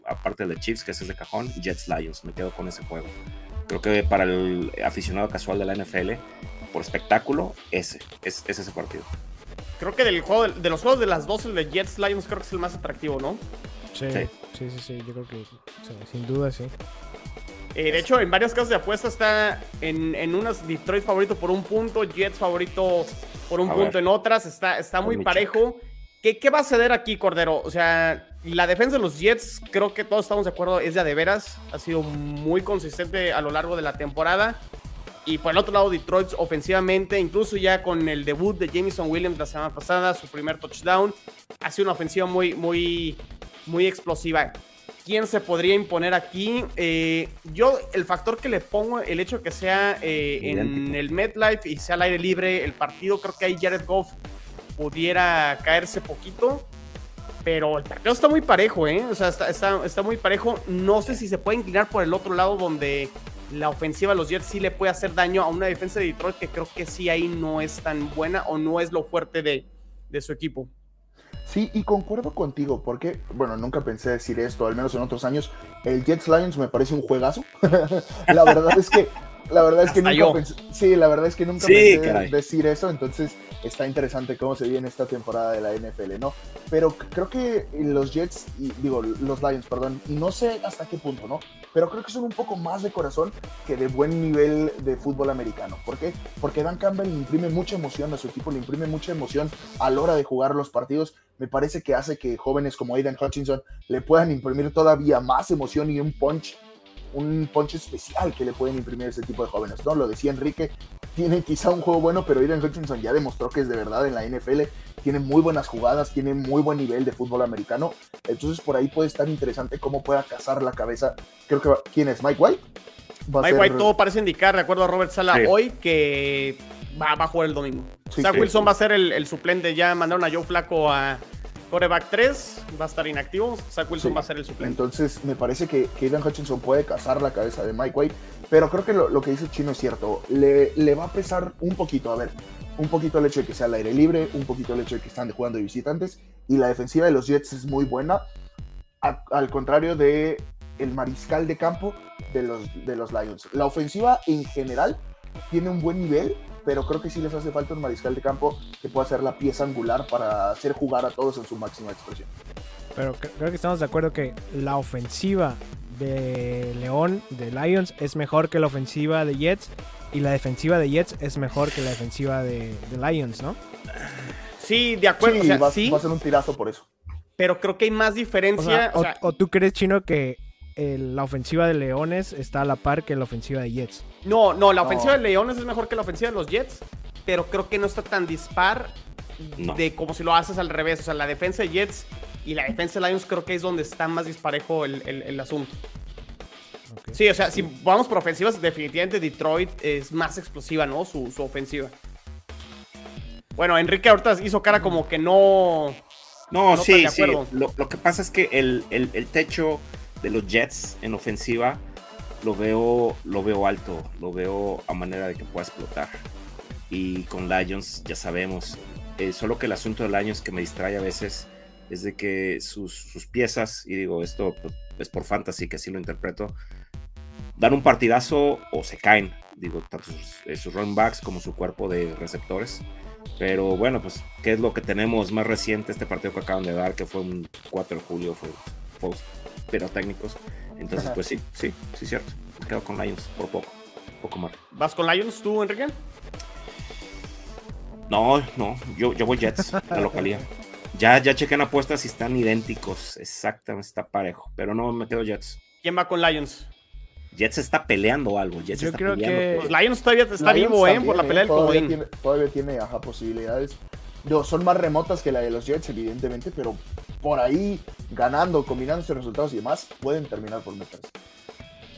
aparte de Chiefs, que ese es de cajón, Jets Lions, me quedo con ese juego. Creo que para el aficionado casual de la NFL, por espectáculo, ese es, es ese partido. Creo que del juego, de los juegos de las 12, el de Jets Lions creo que es el más atractivo, ¿no? Sí, sí, Sí. sí, sí, yo creo que sí, sin duda sí. Eh, de hecho, en varias casas de apuesta está en, en unas Detroit favorito por un punto, Jets favorito por un A punto ver. en otras. Está, está muy parejo. ¿Qué, ¿Qué va a ceder aquí, Cordero? O sea, la defensa de los Jets, creo que todos estamos de acuerdo, es de veras. Ha sido muy consistente a lo largo de la temporada. Y por el otro lado, Detroit ofensivamente, incluso ya con el debut de Jameson Williams la semana pasada, su primer touchdown, ha sido una ofensiva muy, muy, muy explosiva. ¿Quién se podría imponer aquí? Eh, yo, el factor que le pongo, el hecho de que sea eh, en el MetLife y sea al aire libre el partido, creo que ahí Jared Goff pudiera caerse poquito. Pero el partido está muy parejo, ¿eh? O sea, está, está, está muy parejo. No sé si se puede inclinar por el otro lado donde la ofensiva de los Jets sí le puede hacer daño a una defensa de Detroit que creo que sí ahí no es tan buena o no es lo fuerte de, de su equipo. Sí, y concuerdo contigo, porque, bueno, nunca pensé decir esto, al menos en otros años. El Jets Lions me parece un juegazo. [laughs] la verdad es que, la verdad es que Hasta nunca yo. pensé, sí, la verdad es que nunca Sí, pensé caray. decir eso, entonces está interesante cómo se viene esta temporada de la NFL, ¿no? Pero creo que los Jets, y, digo, los Lions, perdón, y no sé hasta qué punto, ¿no? Pero creo que son un poco más de corazón que de buen nivel de fútbol americano. ¿Por qué? Porque Dan Campbell le imprime mucha emoción a su equipo, le imprime mucha emoción a la hora de jugar los partidos. Me parece que hace que jóvenes como Aiden Hutchinson le puedan imprimir todavía más emoción y un punch, un punch especial que le pueden imprimir ese tipo de jóvenes, ¿no? Lo decía Enrique, tiene quizá un juego bueno, pero Aiden Hutchinson ya demostró que es de verdad en la NFL, tiene muy buenas jugadas, tiene muy buen nivel de fútbol americano, entonces por ahí puede estar interesante cómo pueda cazar la cabeza. Creo que va- ¿quién es? Mike White. Va a Mike ser- White todo parece indicar, de acuerdo a Robert Sala Sí. hoy, que va, va a jugar el domingo. Sí, Zach sí. Wilson va a ser el, el suplente. Ya mandaron a Joe Flaco a coreback 3, va a estar inactivo. Zach Wilson Sí. va a ser el suplente. Entonces me parece que, Aiden Hutchinson puede cazar la cabeza de Mike White, pero creo que lo, lo que dice Chino es cierto. Le, le va a pesar un poquito, a ver, un poquito el hecho de que sea al aire libre, un poquito el hecho de que están jugando de visitantes, y la defensiva de los Jets es muy buena, a- al contrario de el mariscal de campo de los, de los Lions. La ofensiva en general tiene un buen nivel, pero creo que sí les hace falta un mariscal de campo que pueda ser la pieza angular para hacer jugar a todos en su máxima expresión. Pero cre- creo que estamos de acuerdo que la ofensiva de León, de Lions, es mejor que la ofensiva de Jets. Y la defensiva de Jets es mejor que la defensiva de, de Lions, ¿no? Sí, de acuerdo. sí, o sea, va, sí, va a ser un tirazo por eso. pero creo que hay más O, diferencia. sea, o o- sea, o tú crees, Chino, que la ofensiva de Leones está a la par que la ofensiva de Jets. no, no, la No. ofensiva de Leones es mejor que la ofensiva de los Jets, pero creo que no está tan dispar No. de como si lo haces al revés. O sea, la defensa de Jets y la defensa de Lions creo que es donde está más disparejo el, el- el asunto. Sí, o sea, si vamos por ofensivas, definitivamente Detroit es más explosiva, ¿no? Su, su ofensiva. Bueno, Enrique ahorita hizo cara como que no. No, No sí, sí. Lo, lo que pasa es que el, el- el techo de los Jets en ofensiva lo veo, lo veo alto, lo veo a manera de que pueda explotar. Y con Lions ya sabemos. eh, solo que el asunto de Lions que me distrae a veces es de que sus, sus piezas, y digo esto pues, es por fantasy que así lo interpreto, dan un partidazo o se caen. Digo, tanto sus, eh, sus running backs como su cuerpo de receptores. Pero bueno, pues, ¿qué es lo que tenemos más reciente? Este partido que acaban de dar, que fue un 4 de julio, fue post pirotécnicos. Entonces, Ajá. pues sí, sí, sí, cierto. Me quedo con Lions por poco, poco más. ¿Vas con Lions tú, Enrique? No, no, yo, yo voy Jets, [laughs] la localidad. Ya, ya chequen apuestas y están idénticos. Exactamente, está parejo. Pero no, me quedo Jets. ¿Quién va con Lions? Jets está peleando algo. Jets Yo está creo peleando. que- Pues Lions todavía está Lions vivo, ¿eh? también, Por la pelea del todavía tiene, todavía tiene ajá, posibilidades. Digo, son más remotas que la de los Jets, evidentemente, pero por ahí, ganando, combinando estos resultados y demás, pueden terminar por meterse.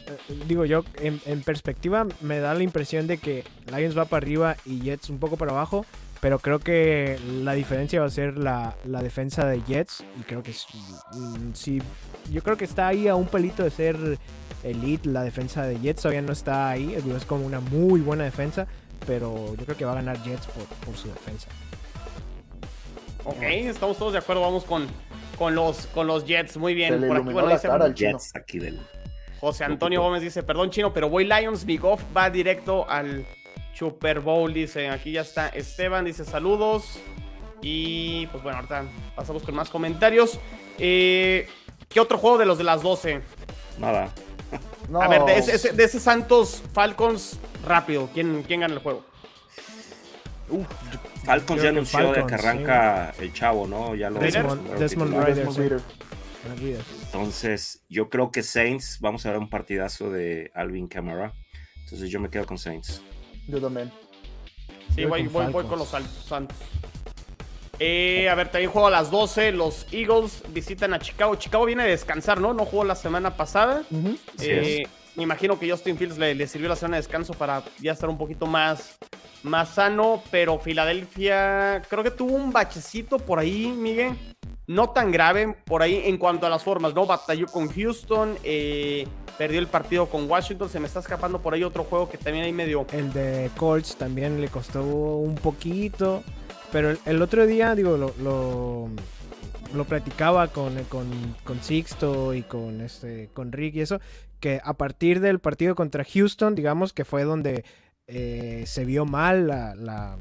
Eh, Digo yo, en, perspectiva me da la impresión de que Lions va para arriba y Jets un poco para abajo, pero creo que la diferencia va a ser la, la defensa de Jets y creo que mm, sí, yo creo que está ahí a un pelito de ser elite la defensa de Jets, todavía no está ahí, es como una muy buena defensa, pero yo creo que va a ganar Jets por, por su defensa. Ok, estamos todos de acuerdo. Vamos con, con los, con los Jets. Muy bien. Se le Por aquí, bueno, la dice cara al chino. Jets aquí del. José Antonio Gómez dice, perdón chino, pero voy Lions, Big Off va directo al Super Bowl, dice. Aquí ya está Esteban, dice saludos. Y pues bueno, ahorita pasamos con más comentarios. Eh, ¿Qué otro juego de los de las 12? Nada. No, A ver, de ese, ese- de ese Santos Falcons, rápido, ¿quién, quién gana el juego? Falcons ya anunció de que arranca el chavo, ¿no? Ya lo Desmond- Desmond sí. Olvidas. Entonces, yo creo que Saints, vamos a ver un partidazo de Alvin Kamara. Entonces, yo me quedo con Saints. Yo también. Sí, Voy voy, con voy, voy Falcons. con los Santos. Eh, a ver, también juego a las 12. Los Eagles visitan a Chicago. Chicago viene a descansar, ¿no? No jugó la semana pasada. Eh, me imagino que Justin Fields le, sirvió la semana de descanso para ya estar un poquito más, más sano. Pero Filadelfia creo que tuvo un bachecito por ahí, Miguel. No tan grave por ahí en cuanto a las formas, ¿no? Batalló con Houston, eh, perdió el partido con Washington. Se me está escapando por ahí otro juego que también hay medio. El de Colts también le costó un poquito. Pero el, el otro día, digo, lo, lo, lo platicaba con, con, con Sixto y con, este, con Rick y eso, que a partir del partido contra Houston, digamos que fue donde eh, se vio mal la, la-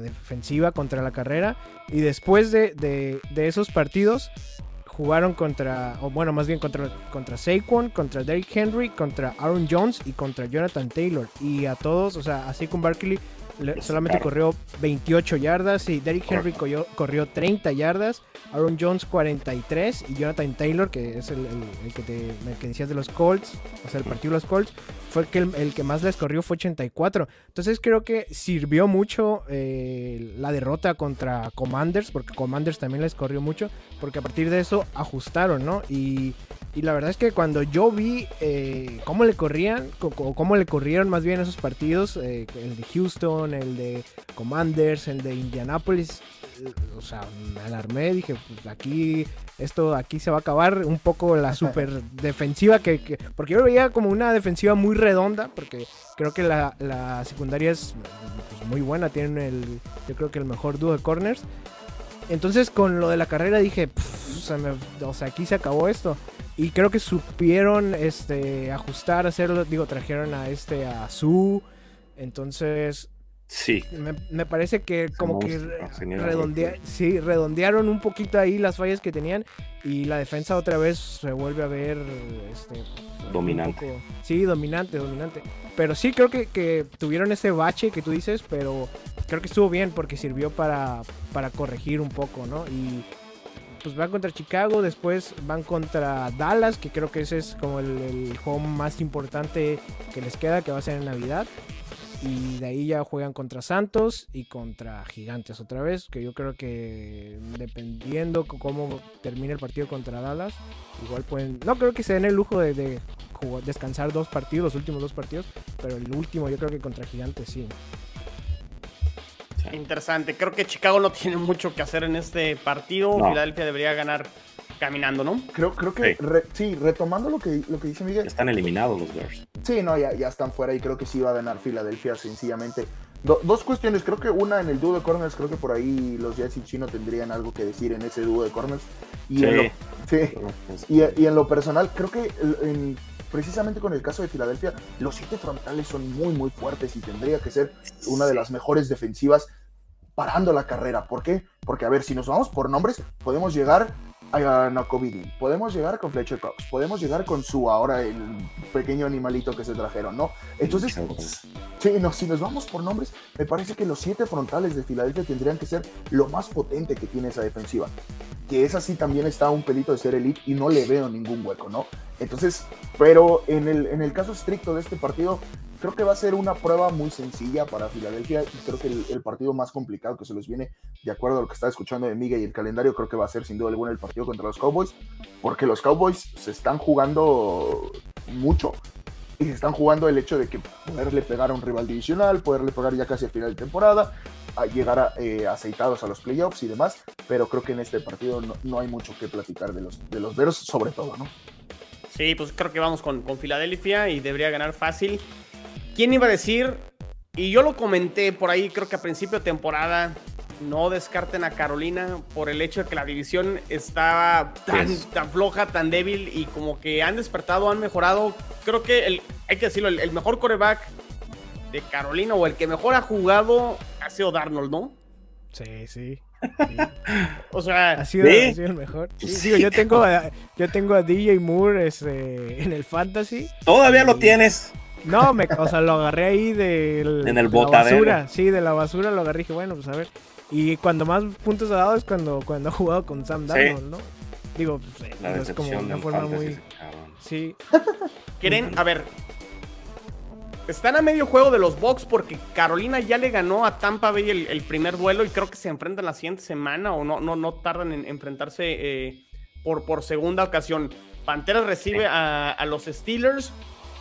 defensiva contra la carrera. Y después de, de- esos partidos jugaron contra, o bueno, más bien contra, contra Saquon, contra Derrick Henry, contra Aaron Jones y contra Jonathan Taylor. Y a todos, o sea, así con Barkley solamente sacaron. corrió 28 yardas y Derrick Henry corrió, corrió 30 yardas, Aaron Jones 43 y Jonathan Taylor, que es el, el- el que, te, el que decías de los Colts, o sea, el partido de los Colts, fue el que, el, que más les corrió fue 84. Entonces creo que sirvió mucho eh, la derrota contra Commanders, porque Commanders también les corrió mucho, porque a partir de eso ajustaron, ¿no? Y, y la verdad es que cuando yo vi eh, cómo le corrían, co- o cómo le corrieron más bien esos partidos, eh, el de Houston, el de Commanders, el de Indianapolis, o sea, me alarmé, dije, pues aquí, esto aquí se va a acabar un poco la [laughs] super defensiva, que, que- porque yo lo veía como una defensiva muy redonda, porque creo que la, la secundaria es pues, muy buena, tienen el, yo creo que el mejor dúo de corners. Entonces con lo de la carrera dije, "Pff, o sea, me- o sea, aquí se acabó esto. Y creo que supieron este, ajustar, hacerlo. Digo, trajeron a este, a Su. Entonces, Sí. me, me parece que como que redondea- sí, redondearon un poquito ahí las fallas que tenían. Y la defensa otra vez se vuelve a ver este, un Dominante. poco- sí, dominante, dominante. Pero sí creo que, que tuvieron ese bache que tú dices, pero creo que estuvo bien porque sirvió para, para corregir un poco, ¿no? Y pues van contra Chicago, después van contra Dallas, que creo que ese es como el, el juego más importante que les queda, que va a ser en Navidad. Y de ahí ya juegan contra Santos y contra Gigantes otra vez, que yo creo que dependiendo cómo termine el partido contra Dallas, igual pueden... No creo que se den el lujo de, de jugar- descansar dos partidos, los últimos dos partidos, pero el último yo creo que contra Gigantes sí. Interesante. Creo que Chicago no tiene mucho que hacer en este partido. No. Filadelfia debería ganar caminando, ¿no? Creo, creo que, Sí. re- sí, retomando lo que, lo que dice Miguel, están eliminados los Bears. Sí, no, ya, ya están fuera y creo que sí va a ganar Filadelfia sencillamente. Do- dos cuestiones, creo que una en el dúo de corners, creo que por ahí los Jets y Chino tendrían algo que decir en ese dúo de corners. Y, Sí. en, lo, sí, Pues, y, y en lo personal, creo que en- precisamente con el caso de Filadelfia, los siete frontales son muy, muy fuertes y tendría que ser una de las mejores defensivas parando la carrera. ¿Por qué? Porque, a ver, si nos vamos por nombres, podemos llegar a Nacobidi, podemos llegar con Fletcher Cox, podemos llegar con su ahora el pequeño animalito que se trajeron, ¿no? Entonces, sí, no, si nos vamos por nombres, me parece que los siete frontales de Filadelfia tendrían que ser lo más potente que tiene esa defensiva. Que esa sí también está un pelito de ser elite y no le veo ningún hueco, ¿no? Entonces, pero en el, en el caso estricto de este partido, creo que va a ser una prueba muy sencilla para Filadelfia y creo que el, partido más complicado que se les viene, de acuerdo a lo que está escuchando de Miguel y el calendario, creo que va a ser sin duda alguna el partido contra los Cowboys, porque los Cowboys se están jugando mucho y se están jugando el hecho de que poderle pegar a un rival divisional, poderle pegar ya casi al final de temporada, a llegar eh, aceitados a los playoffs y demás, pero creo que en este partido no, no hay mucho que platicar de los, de los Bears, sobre todo, ¿no? Sí, pues creo que vamos con, con Filadelfia y debería ganar fácil. ¿Quién iba a decir? Y yo lo comenté por ahí, creo que a principio de temporada, no descarten a Carolina por el hecho de que la división estaba tan, Yes. tan floja, tan débil y como que han despertado, han mejorado. Creo que el, hay que decirlo, el, el mejor coreback de Carolina o el que mejor ha jugado ha sido Darnold, ¿no? Sí, sí. O sea, Ha sido, ¿Sí? ha sido el mejor. Sí, Sí, digo, yo tengo, a, yo tengo a DJ Moore este, en el fantasy. Todavía lo tienes. No, me, o sea, lo agarré ahí del, En el de la basura. Sí, de la basura lo agarré y dije, bueno, pues a ver. Y cuando más puntos ha dado es cuando, cuando ha jugado con Sam Sí. Darnold, ¿no? Digo, pues, eh, La es como una de forma muy... Sí, [laughs] quieren, a ver. Están a medio juego de los Bucks porque Carolina ya le ganó a Tampa Bay el, el primer duelo y creo que se enfrentan la siguiente semana o no, no, no tardan en enfrentarse eh, por, por segunda ocasión. Panteras recibe a, a los Steelers.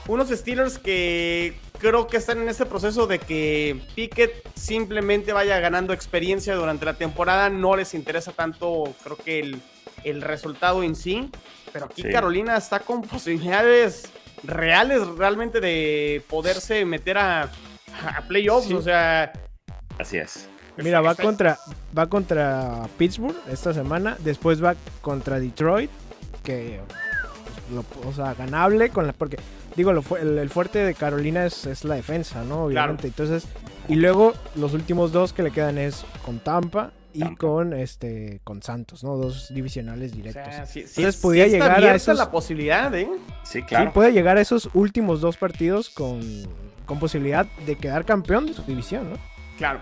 Unos Steelers que creo que están en ese proceso de que Pickett simplemente vaya ganando experiencia durante la temporada. No les interesa tanto, creo que el, el resultado en sí. Pero aquí Sí. Carolina está con posibilidades reales realmente de poderse meter a, a playoffs. Sí. O sea, Así es. Mira, va contra, va contra Pittsburgh esta semana. Después va contra Detroit. Que, pues, lo- o sea, ganable. con la, Porque, digo, lo fu- el, el fuerte de Carolina es, es la defensa, ¿no? Obviamente. Entonces, y luego los últimos dos que le quedan es con Tampa y Tampa. con este con Santos, ¿no? Dos divisionales o directos. sea, sí- sí- Entonces, sí podía está llegar a esos- la posibilidad, ¿eh? Sí, Sí, claro. puede llegar a esos últimos dos partidos con, con posibilidad de quedar campeón de su división, ¿no? Claro.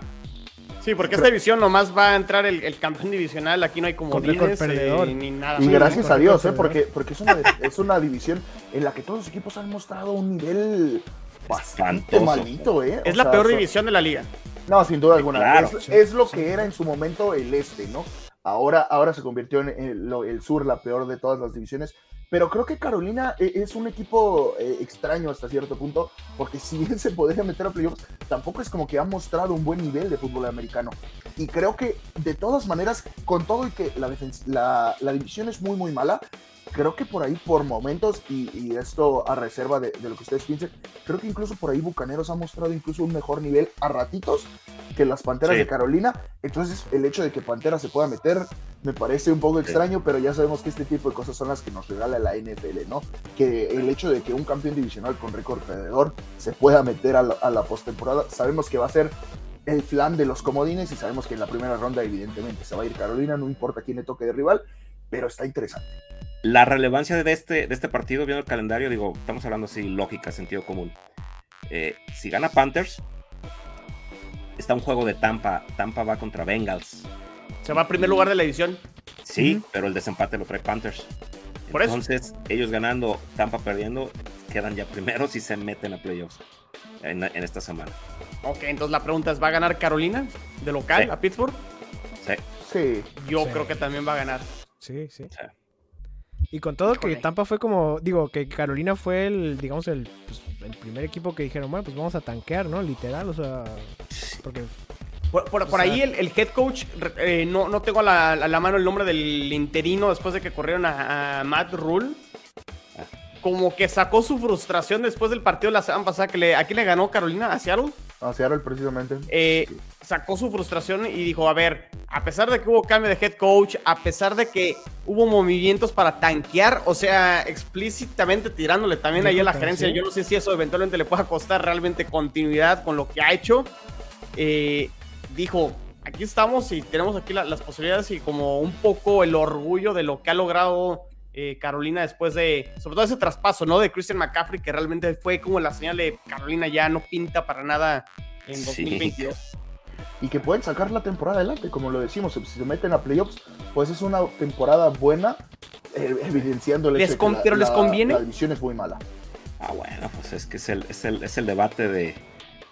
Sí, porque esta división nomás va a entrar el, el campeón divisional. Aquí no hay como récord perdedor. ni nada. Y gracias a Dios, ¿eh? porque, porque es, una, es una división en la que todos los equipos han mostrado un nivel bastante Espantoso. malito, ¿eh? Es O la sea, peor división de la liga. No, sin duda alguna. Claro. es, Sí, es lo sí. que era en su momento el este, ¿no? Ahora, ahora se convirtió en el, el sur la peor de todas las divisiones. Pero creo que Carolina eh, es un equipo eh, extraño hasta cierto punto, porque si bien se podría meter a playoffs, tampoco es como que ha mostrado un buen nivel de fútbol americano. Y creo que de todas maneras, con todo y que la, la, la división es muy, muy mala, creo que por ahí por momentos, y, y esto a reserva de, de lo que ustedes piensen, creo que incluso por ahí Bucaneros ha mostrado incluso un mejor nivel a ratitos que las Panteras Sí. de Carolina. Entonces el hecho de que Panteras se pueda meter me parece un poco Sí. extraño, pero ya sabemos que este tipo de cosas son las que nos regala la NFL, ¿no? Que el hecho de que un campeón divisional con récord perdedor se pueda meter a la, a la postemporada, sabemos que va a ser el flan de los comodines y sabemos que en la primera ronda evidentemente se va a ir Carolina, no importa quién le toque de rival, pero está interesante. La relevancia de este, de este partido, viendo el calendario, digo, estamos hablando así, lógica, sentido común. Eh, si gana Panthers, está un juego de Tampa. Tampa va contra Bengals. Se va a primer lugar de la división. Sí, pero el desempate lo trae Panthers. Por eso. Entonces, ellos ganando, Tampa perdiendo, quedan ya primeros y se meten a playoffs en, en esta semana. Ok, entonces la pregunta es, ¿va a ganar Carolina de local Sí. a Pittsburgh? Sí, Sí, Yo Sí. creo que también va a ganar. Sí, sí. sí. Y con todo que. Tampa fue como, digo, que Carolina fue el, digamos, el, pues, el primer equipo que dijeron, bueno, pues vamos a tanquear, ¿no? Literal, o sea, porque Por, por- O por sea- ahí el, el head coach, eh, no, no tengo a la, a la mano el nombre del interino después de que corrieron a, a Matt Rule. Como que sacó su frustración después del partido de la semana pasada que le, aquí le ganó Carolina a Seattle. a Seattle precisamente. eh, sacó su frustración y dijo, a ver, a pesar de que hubo cambio de head coach, a pesar de que hubo movimientos para tanquear, o sea, explícitamente tirándole también ahí a la gerencia, yo no sé si eso eventualmente le pueda costar realmente continuidad con lo que ha hecho. Eh, dijo, aquí estamos y tenemos aquí la- las posibilidades y como un poco el orgullo de lo que ha logrado eh, Carolina después de, sobre todo ese traspaso, ¿no? De Christian McCaffrey, que realmente fue como la señal de Carolina ya no pinta para nada en Sí. 2022. y que pueden sacar la temporada adelante, como lo decimos, si se meten a playoffs, pues es una temporada buena, eh, evidenciando el Les de que la, pero les la- conviene. la división es muy mala. Ah, bueno, pues es que es el, es el, es el debate de.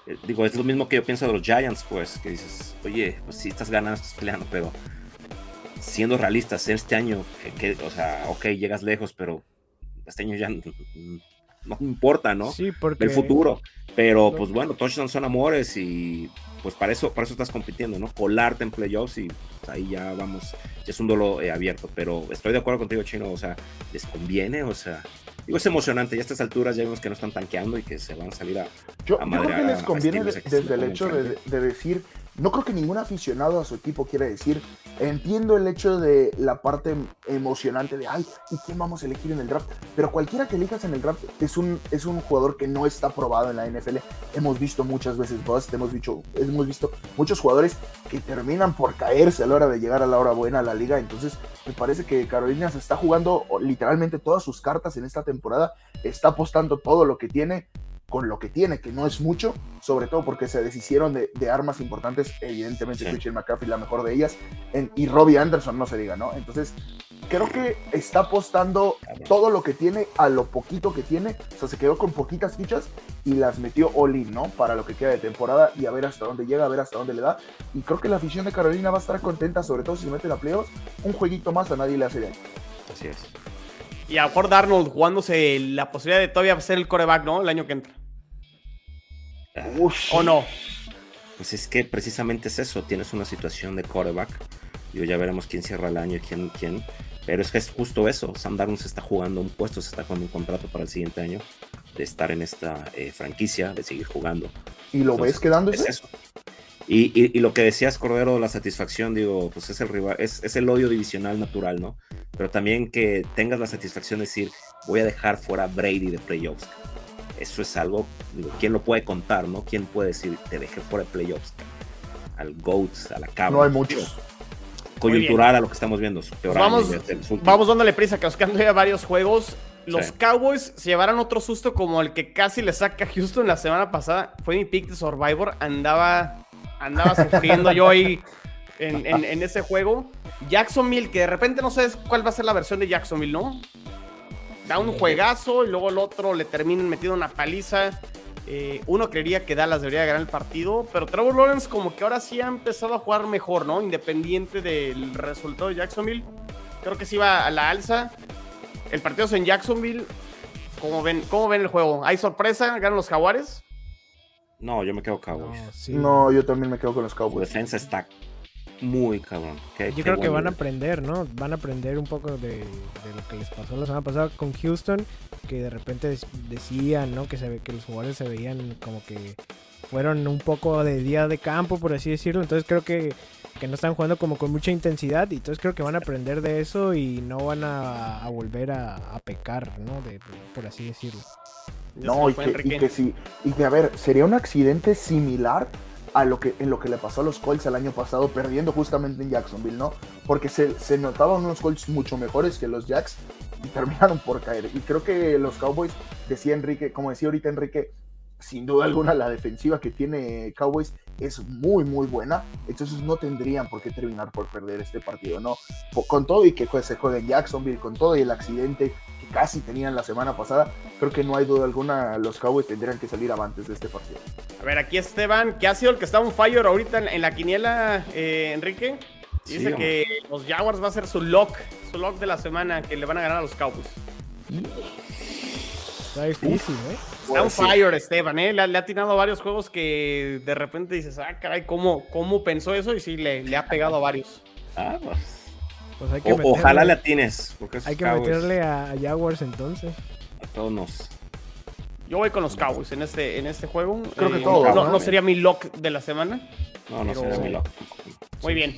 eh, Digo, es lo mismo que yo pienso de los Giants, pues, que dices, oye, pues sí estás ganando, estás peleando, pero siendo realistas, este año, que, que- o sea, ok, llegas lejos, pero este año ya no importa, ¿no? sí, porque Del futuro. Pero, pues bueno, touchdowns son amores y pues para eso, para eso estás compitiendo, ¿no? Colarte en playoffs y pues, ahí ya vamos, ya es un duelo eh, abierto. Pero estoy de acuerdo contigo, Chino, o sea, les conviene, o sea, digo, es emocionante. Ya a estas alturas ya vemos que no están tanqueando y que se van a salir a. Yo, a yo creo que les a conviene de- desde el hecho de, de decir, no creo que ningún aficionado a su equipo quiera decir, entiendo el hecho de la parte emocionante de, ay, ¿y quién vamos a elegir en el draft? Pero cualquiera que elijas en el draft es un, es un jugador que no está probado en la NFL. Hemos visto muchas veces bust, hemos visto, hemos visto muchos jugadores que terminan por caerse a la hora de llegar a la hora buena a la liga. Entonces, me parece que Carolina se está jugando literalmente todas sus cartas en esta temporada, está apostando todo lo que tiene con lo que tiene, que no es mucho, sobre todo porque se deshicieron de, armas importantes, evidentemente sí. Christian McCaffrey la mejor de ellas, y Robbie Anderson no se diga, ¿no? Entonces, creo que está apostando todo lo que tiene a lo poquito que tiene, o sea, se quedó con poquitas fichas y las metió all in, ¿no? Para lo que queda de temporada y a ver hasta dónde llega, a ver hasta dónde le da, y creo que la afición de Carolina va a estar contenta, sobre todo si se mete la playoffs, un jueguito más a nadie le hace daño. Así es. Y a Ford Arnold jugándose la posibilidad de todavía ser el coreback, ¿no? El año que entra. ¿O no? Pues es que precisamente es eso, tienes una situación de quarterback. Yo ya veremos quién cierra el año y quién, quién. Pero es que es justo eso. Sam Darnold se está jugando un puesto, se está jugando un contrato para el siguiente año de estar en esta eh, franquicia, de seguir jugando. ¿Y lo ves quedándose? Es eso. Y, y, y, lo que decías, Cordero, la satisfacción, digo, pues es el rival, es, es, el odio divisional natural, ¿no? Pero también que tengas la satisfacción de decir, voy a dejar fuera a Brady de playoffs eso es algo, digo, ¿quién lo puede contar, no? ¿Quién puede decir, te dejé fuera de playoffs? Al GOAT, a la cabra. No hay muchos. Coyuntural a lo que estamos viendo. Pues vamos, vamos dándole prisa, que nos quedan ya varios juegos. Los sí. Cowboys se llevaron otro susto como el que casi le saca Houston la semana pasada. Fue mi pick de Survivor. Andaba, andaba sufriendo yo ahí en, en, en, ese juego. Jacksonville, que de repente no sabes cuál va a ser la versión de Jacksonville, ¿no? Da un juegazo y luego el otro le terminan metiendo una paliza. Eh, uno creería que Dallas debería ganar el partido, pero Trevor Lawrence como que ahora sí ha empezado a jugar mejor, ¿no? Independiente del resultado de Jacksonville. Creo que sí va a la alza. El partido es en Jacksonville. ¿Cómo ven, cómo ven el juego? ¿Hay sorpresa? ¿Ganan los Jaguares? No, yo me quedo Cowboys. No, sí. no, yo también me quedo con los Cowboys. Su defensa está muy cabrón. Yo creo que van a aprender, ¿no? Van a aprender un poco de, de lo que les pasó la semana pasada con Houston, que de repente decían, ¿no? Que, se ve, que los jugadores se veían como que fueron un poco de día de campo, por así decirlo. Entonces creo que, que no están jugando como con mucha intensidad. Y entonces creo que van a aprender de eso y no van a, a volver a, a pecar, ¿no? De- por así decirlo. No, y que, y que sí, y que a ver, sería un accidente similar a lo que en lo que le pasó a los Colts el año pasado, perdiendo justamente en Jacksonville, ¿no? Porque se, se notaban unos Colts mucho mejores que los Jacks y terminaron por caer. Y creo que los Cowboys, decía Enrique, como decía ahorita Enrique, sin duda alguna la defensiva que tiene Cowboys es muy muy buena, entonces no tendrían por qué terminar por perder este partido, ¿no? Con todo y que pues, se juegue en Jacksonville, con todo y el accidente casi tenían la semana pasada, creo que no hay duda alguna, los Cowboys tendrían que salir avantes de este partido. A ver, aquí Esteban, que ha sido el que está un fire ahorita en, en la quiniela, eh, Enrique. Dice que los Jaguars va a ser su lock, su lock de la semana, que le van a ganar a los Cowboys. Está difícil, ¿eh? Está un Pues fire, Esteban, ¿eh? Le, ha- le ha tirado varios juegos que de repente dices, ah, caray, ¿cómo, cómo pensó eso? Y sí, le, le ha pegado a varios. Ah, pues. Pues hay que O- meterle, ojalá porque esos hay que Cowboys meterle a, a Jaguars entonces. a todos nos. Yo voy con los Cowboys en este, en este juego. Creo que todos, no, sería mi lock de la semana. No, no Pero- sería mi loco. Muy bien.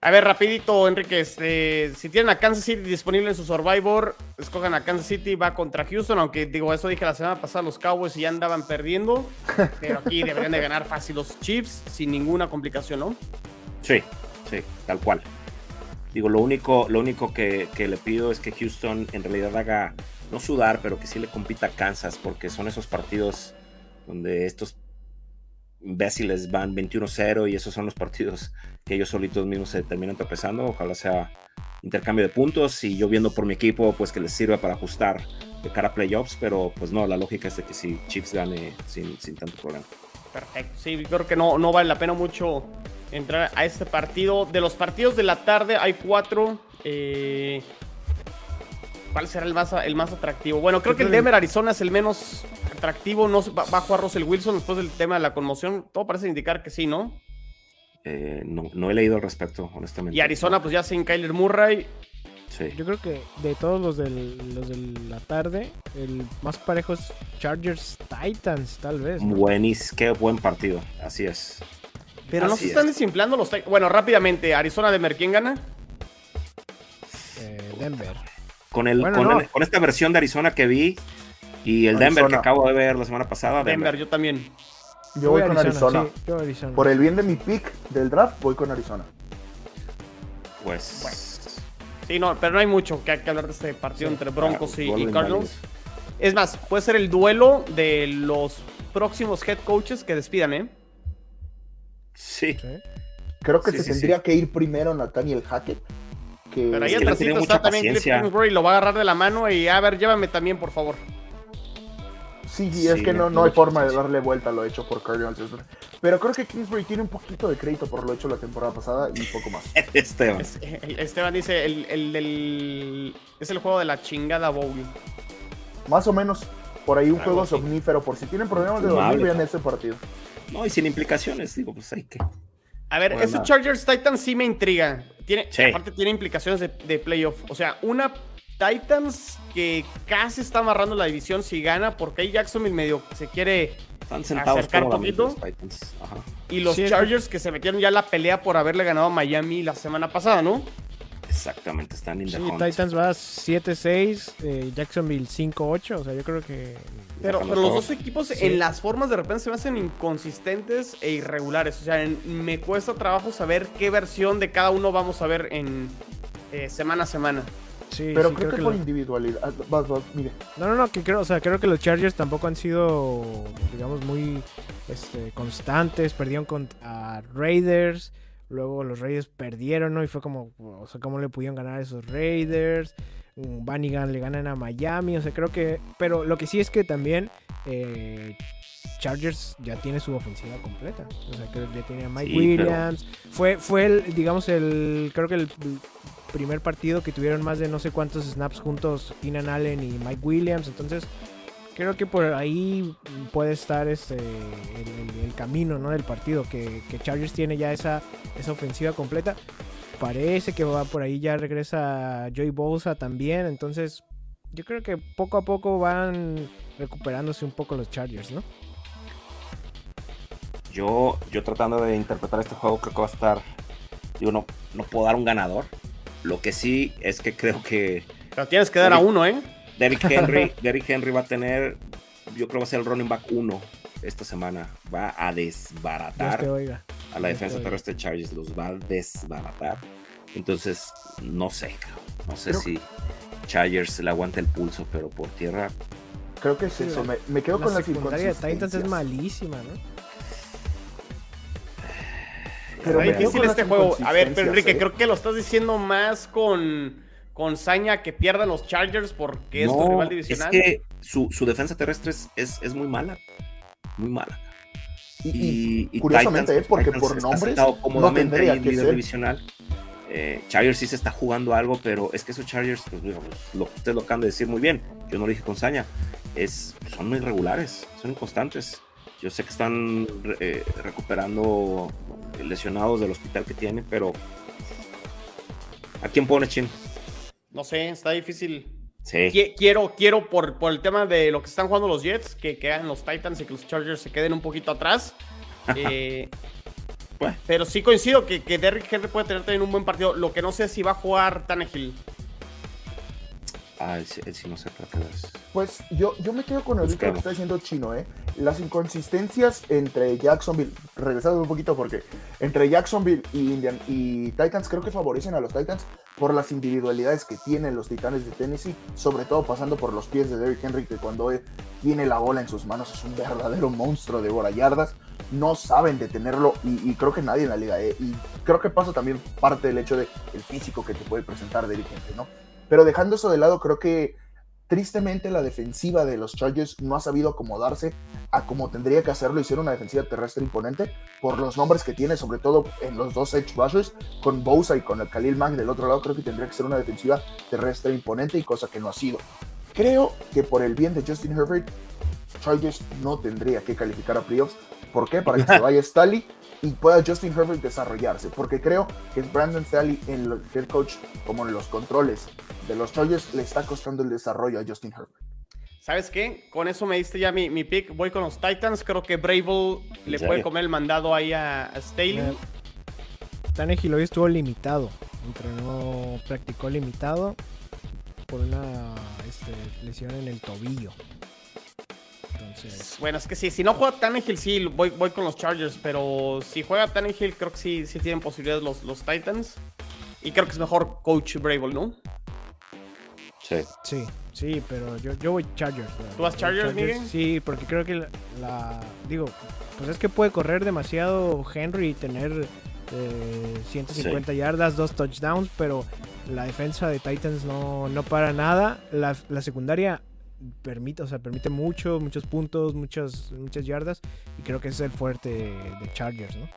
A ver, rapidito, Enrique, este, si tienen a Kansas City disponible en su Survivor, escojan a Kansas City, va contra Houston, aunque digo, eso dije la semana pasada, los Cowboys ya andaban perdiendo, [laughs] pero aquí deberían de ganar fácil los Chiefs sin ninguna complicación, ¿no? Sí, sí, tal cual. Digo, lo único, lo único que, que le pido es que Houston en realidad haga, no sudar, pero que sí le compita a Kansas, porque son esos partidos donde estos imbéciles van 21-0 y esos son los partidos que ellos solitos mismos se terminan tropezando. Ojalá sea intercambio de puntos y yo viendo por mi equipo, pues que les sirva para ajustar de cara a playoffs, pero pues no, la lógica es de que si Chiefs gane sin, sin tanto problema. Perfecto, sí, creo que no, no vale la pena mucho entrar a este partido. De los partidos de la tarde hay cuatro. eh, ¿Cuál será el más, el más atractivo? Bueno, creo que el Denver Arizona es el menos atractivo. No, sé, va, va a jugar Russell Wilson después del tema de la conmoción. Todo parece indicar que sí, ¿no? Eh, no, no he leído al respecto, honestamente. Y Arizona, pues ya sin Kyler Murray. Sí. Yo creo que de todos los, del, los de la tarde, el más parejo es Chargers Titans, tal vez. ¿no? Buenis, qué buen partido, así es. Pero no Así se están es. desinflando los Titans. Bueno, rápidamente, Arizona Denver, ¿quién gana? Eh, Denver. Con, el, Bueno, con, no. el- con esta versión de Arizona que vi y el Denver que acabo de ver la semana pasada, Denver, Denver. yo también. Yo voy con Arizona. sí, yo Arizona. Por el bien de mi pick del draft, voy con Arizona. Pues. Sí, no, pero no hay mucho que, que hablar de este partido Sí. entre Broncos Claro, y- Golden Cardinals. Es más, puede ser el duelo de los próximos head coaches que despidan, ¿eh? Sí. Creo que Sí, se sí, tendría que ir primero Nathaniel Hackett. Que Pero ahí tiene está también Cliff. Kingsbury, lo va a agarrar de la mano y a ver, llévame también, por favor. Sí, sí, es que no, no hay forma de darle vuelta a lo hecho por Cardinals. Pero creo que Kingsbury tiene un poquito de crédito por lo hecho la temporada pasada y poco más. [laughs] Esteban. Es- eh, Esteban dice, el, el del- es el juego de la chingada bowl. Más o menos. Por ahí un Algo juego así. somnífero. Por si tienen problemas de dormir, vean ese partido. No, y sin implicaciones, digo, pues hay que. A ver, Bueno. ese Chargers Titans sí me intriga. Tiene, Sí. Aparte tiene implicaciones de, de playoff. O sea, una Titans que casi está amarrando la división si gana, porque ahí Jacksonville medio se quiere... Están sentados Acercar cómodamente poquito. los Titans. Ajá. Y los Sí, Chargers que se metieron ya en la pelea por haberle ganado a Miami la semana pasada, ¿no? Exactamente, están in the Sí, hunt. Titans va 7-6, eh, Jacksonville 5-8, o sea, yo creo que... Pero, pero los dos equipos Sí. en las formas de repente se me hacen inconsistentes e irregulares. O sea, en- me cuesta trabajo saber qué versión de cada uno vamos a ver en eh, semana a semana. Sí, Pero sí, creo, que, que por lo- individualidad. ah, Vas, vas, mire. No, no, no, que creo, o sea, creo que los Chargers tampoco han sido, digamos, muy este, constantes. Perdieron contra Raiders, luego los Raiders perdieron, ¿no? Y fue como, o sea, ¿cómo le pudieron ganar a esos Raiders? Mm, Bannigan le ganan a Miami, o sea, creo que... Pero lo que sí es que también eh, Chargers ya tiene su ofensiva completa. O sea, que ya tiene a Mike Sí, pero- Williams. Fue, fue el, digamos, el, creo que el primer partido que tuvieron más de no sé cuántos snaps juntos Keenan Allen y Mike Williams. Entonces, creo que por ahí puede estar este el, camino ¿no? del partido. Que, que Chargers tiene ya esa, esa ofensiva completa. Parece que va por ahí ya regresa Joey Bosa también. Entonces, yo creo que poco a poco van recuperándose un poco los Chargers, ¿no? Yo, yo tratando de interpretar este juego, creo que va a estar. Digo, no, no puedo dar un ganador. Lo que sí es que creo que Pero tienes que dar a uno, ¿eh? Derrick [laughs] Henry, Derrick Henry va a tener. Yo creo que va a ser el running back 1 esta semana. Va a desbaratar a la Dios defensa terrestre de Chargers. Los va a desbaratar. Entonces, no sé. No sé si Chargers le aguanta el pulso, pero por tierra. Creo que es Sí, eso. la- Me, me quedo La con las secundaria de Titans es malísima, ¿no? Pero Está difícil este juego. A ver, pero Enrique, ¿eh? creo que lo estás diciendo más con, con saña que pierdan los Chargers porque es tu rival es divisional. que su, su defensa terrestre es, es, es muy mala. Muy mala. Y, y Y, curiosamente, Titans- ¿eh? porque Titans por nombres no tendría que líder ser. divisional. Eh, Chargers sí se está jugando algo, pero es que esos Chargers, pues, pues, lo ustedes lo acaban de decir muy bien, yo no lo dije con saña, es, son muy irregulares, son inconstantes. Yo sé que están eh, recuperando lesionados del hospital que tienen, pero ¿a quién pone Chin? No sé, está difícil. Sí, Qui- Quiero, quiero por, por el tema de lo que están jugando los Jets, que quedan los Titans y que los Chargers se queden un poquito atrás. [laughs] Eh, Bueno. pero sí coincido que, que Derrick Henry puede tener también un buen partido. Lo que no sé es si va a jugar Tannehill. Ah, él, sí- él sí no sé para qué es. Pues yo, yo me quedo con el que está diciendo Chino, ¿eh? Las inconsistencias entre Jacksonville, regresando un poquito porque entre Jacksonville y, Indian, y Titans creo que favorecen a los Titans por las individualidades que tienen los Titanes de Tennessee, sobre todo pasando por los pies de Derrick Henry, que cuando él tiene la bola en sus manos es un verdadero monstruo de yardas. No saben detenerlo y, y creo que nadie en la liga, ¿eh? Y creo que pasa también parte del hecho de el físico que te puede presentar Derrick Henry, ¿no? Pero dejando eso de lado, creo que tristemente la defensiva de los Chargers no ha sabido acomodarse a como tendría que hacerlo ser una defensiva terrestre imponente por los nombres que tiene, sobre todo en los dos edge rushers, con Bosa y con el Khalil Mack del otro lado, creo que tendría que ser una defensiva terrestre imponente y cosa que no ha sido. Creo que por el bien de Justin Herbert, Chargers no tendría que calificar a playoffs. ¿Por qué? Para que se [laughs] vaya Staley y pueda Justin Herbert desarrollarse. Porque creo que Brandon Staley en el head coach, como en los controles de los Chargers, le está costando el desarrollo a Justin Herbert. ¿Sabes qué? Con eso me diste ya mi, mi pick. Voy con los Titans. Creo que Brable le puede comer el mandado ahí a, a Staley. Tannehill hoy estuvo limitado. Entrenó, practicó limitado por una este, lesión en el tobillo. Entonces, Bueno, es que sí, si no juega Tannehill, sí, voy, voy con los Chargers. Pero si juega Tannehill, creo que sí, sí tienen posibilidades los, los Titans. Y creo que es mejor coach Brable, ¿no? Sí. sí, sí, pero yo, yo voy Chargers. ¿Tú vas. Chargers, Miguel? Sí, porque creo que la, la- Digo, pues es que puede correr demasiado Henry y tener eh, 150 yardas, dos touchdowns, pero la defensa de Titans no, no para nada. La, la secundaria permite, o sea, permite mucho, muchos puntos, muchas, muchas yardas. Y creo que ese es el fuerte de Chargers, ¿no?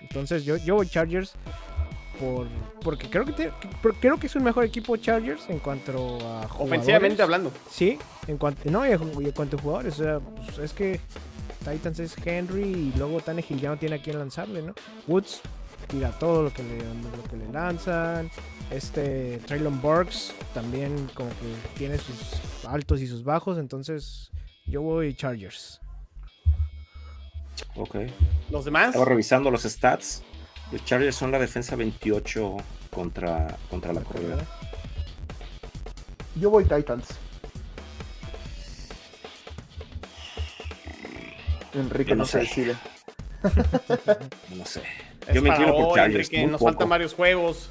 Entonces yo, yo voy Chargers por, porque creo que, te- creo que es un mejor equipo Chargers en cuanto a Ofensivamente jugadores. hablando. Sí, en cuanto, no, y en cuanto a jugadores, o sea, pues, es que Titans es Henry y luego Tannehill ya no tiene a quién lanzarle, ¿no? Woods tira todo lo que le, lo que le lanzan. Este Traylon Burks también como que tiene sus altos y sus bajos, entonces yo voy Chargers. Ok. Los demás. Estaba revisando los stats. Los Chargers son la defensa 28 contra, contra la corrida. Yo voy Titans. Enrique no se sé. decide. No sé. [laughs] Es Yo me inclino por Chargers. Nos poco. faltan varios juegos.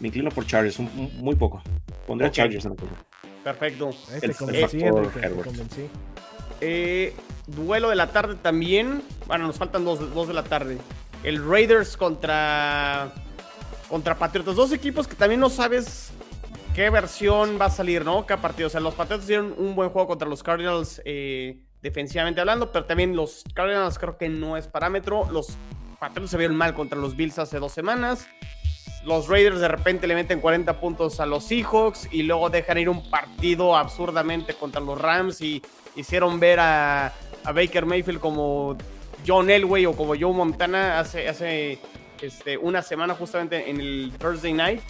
Me inclino por Chargers, un- un- muy poco. Pondré Ok. Chargers en la corrida. Perfecto. Ahí te El- convencí, el Enrique, te Herbert. convencí. Eh, duelo de la tarde también. Bueno, nos faltan dos, dos de la tarde. El Raiders contra. Contra Patriotas. Dos equipos que también no sabes qué versión va a salir, ¿no? Cada partido. O sea, los Patriotas hicieron un buen juego contra los Cardinals eh, defensivamente hablando, pero también los Cardinals creo que no es parámetro. Los Patriotas se vieron mal contra los Bills hace dos semanas. Los Raiders de repente le meten 40 puntos a los Seahawks y luego dejan ir un partido absurdamente contra los Rams y hicieron ver a, Baker Mayfield como John Elway o como Joe Montana hace, hace este, una semana justamente en el Thursday Night.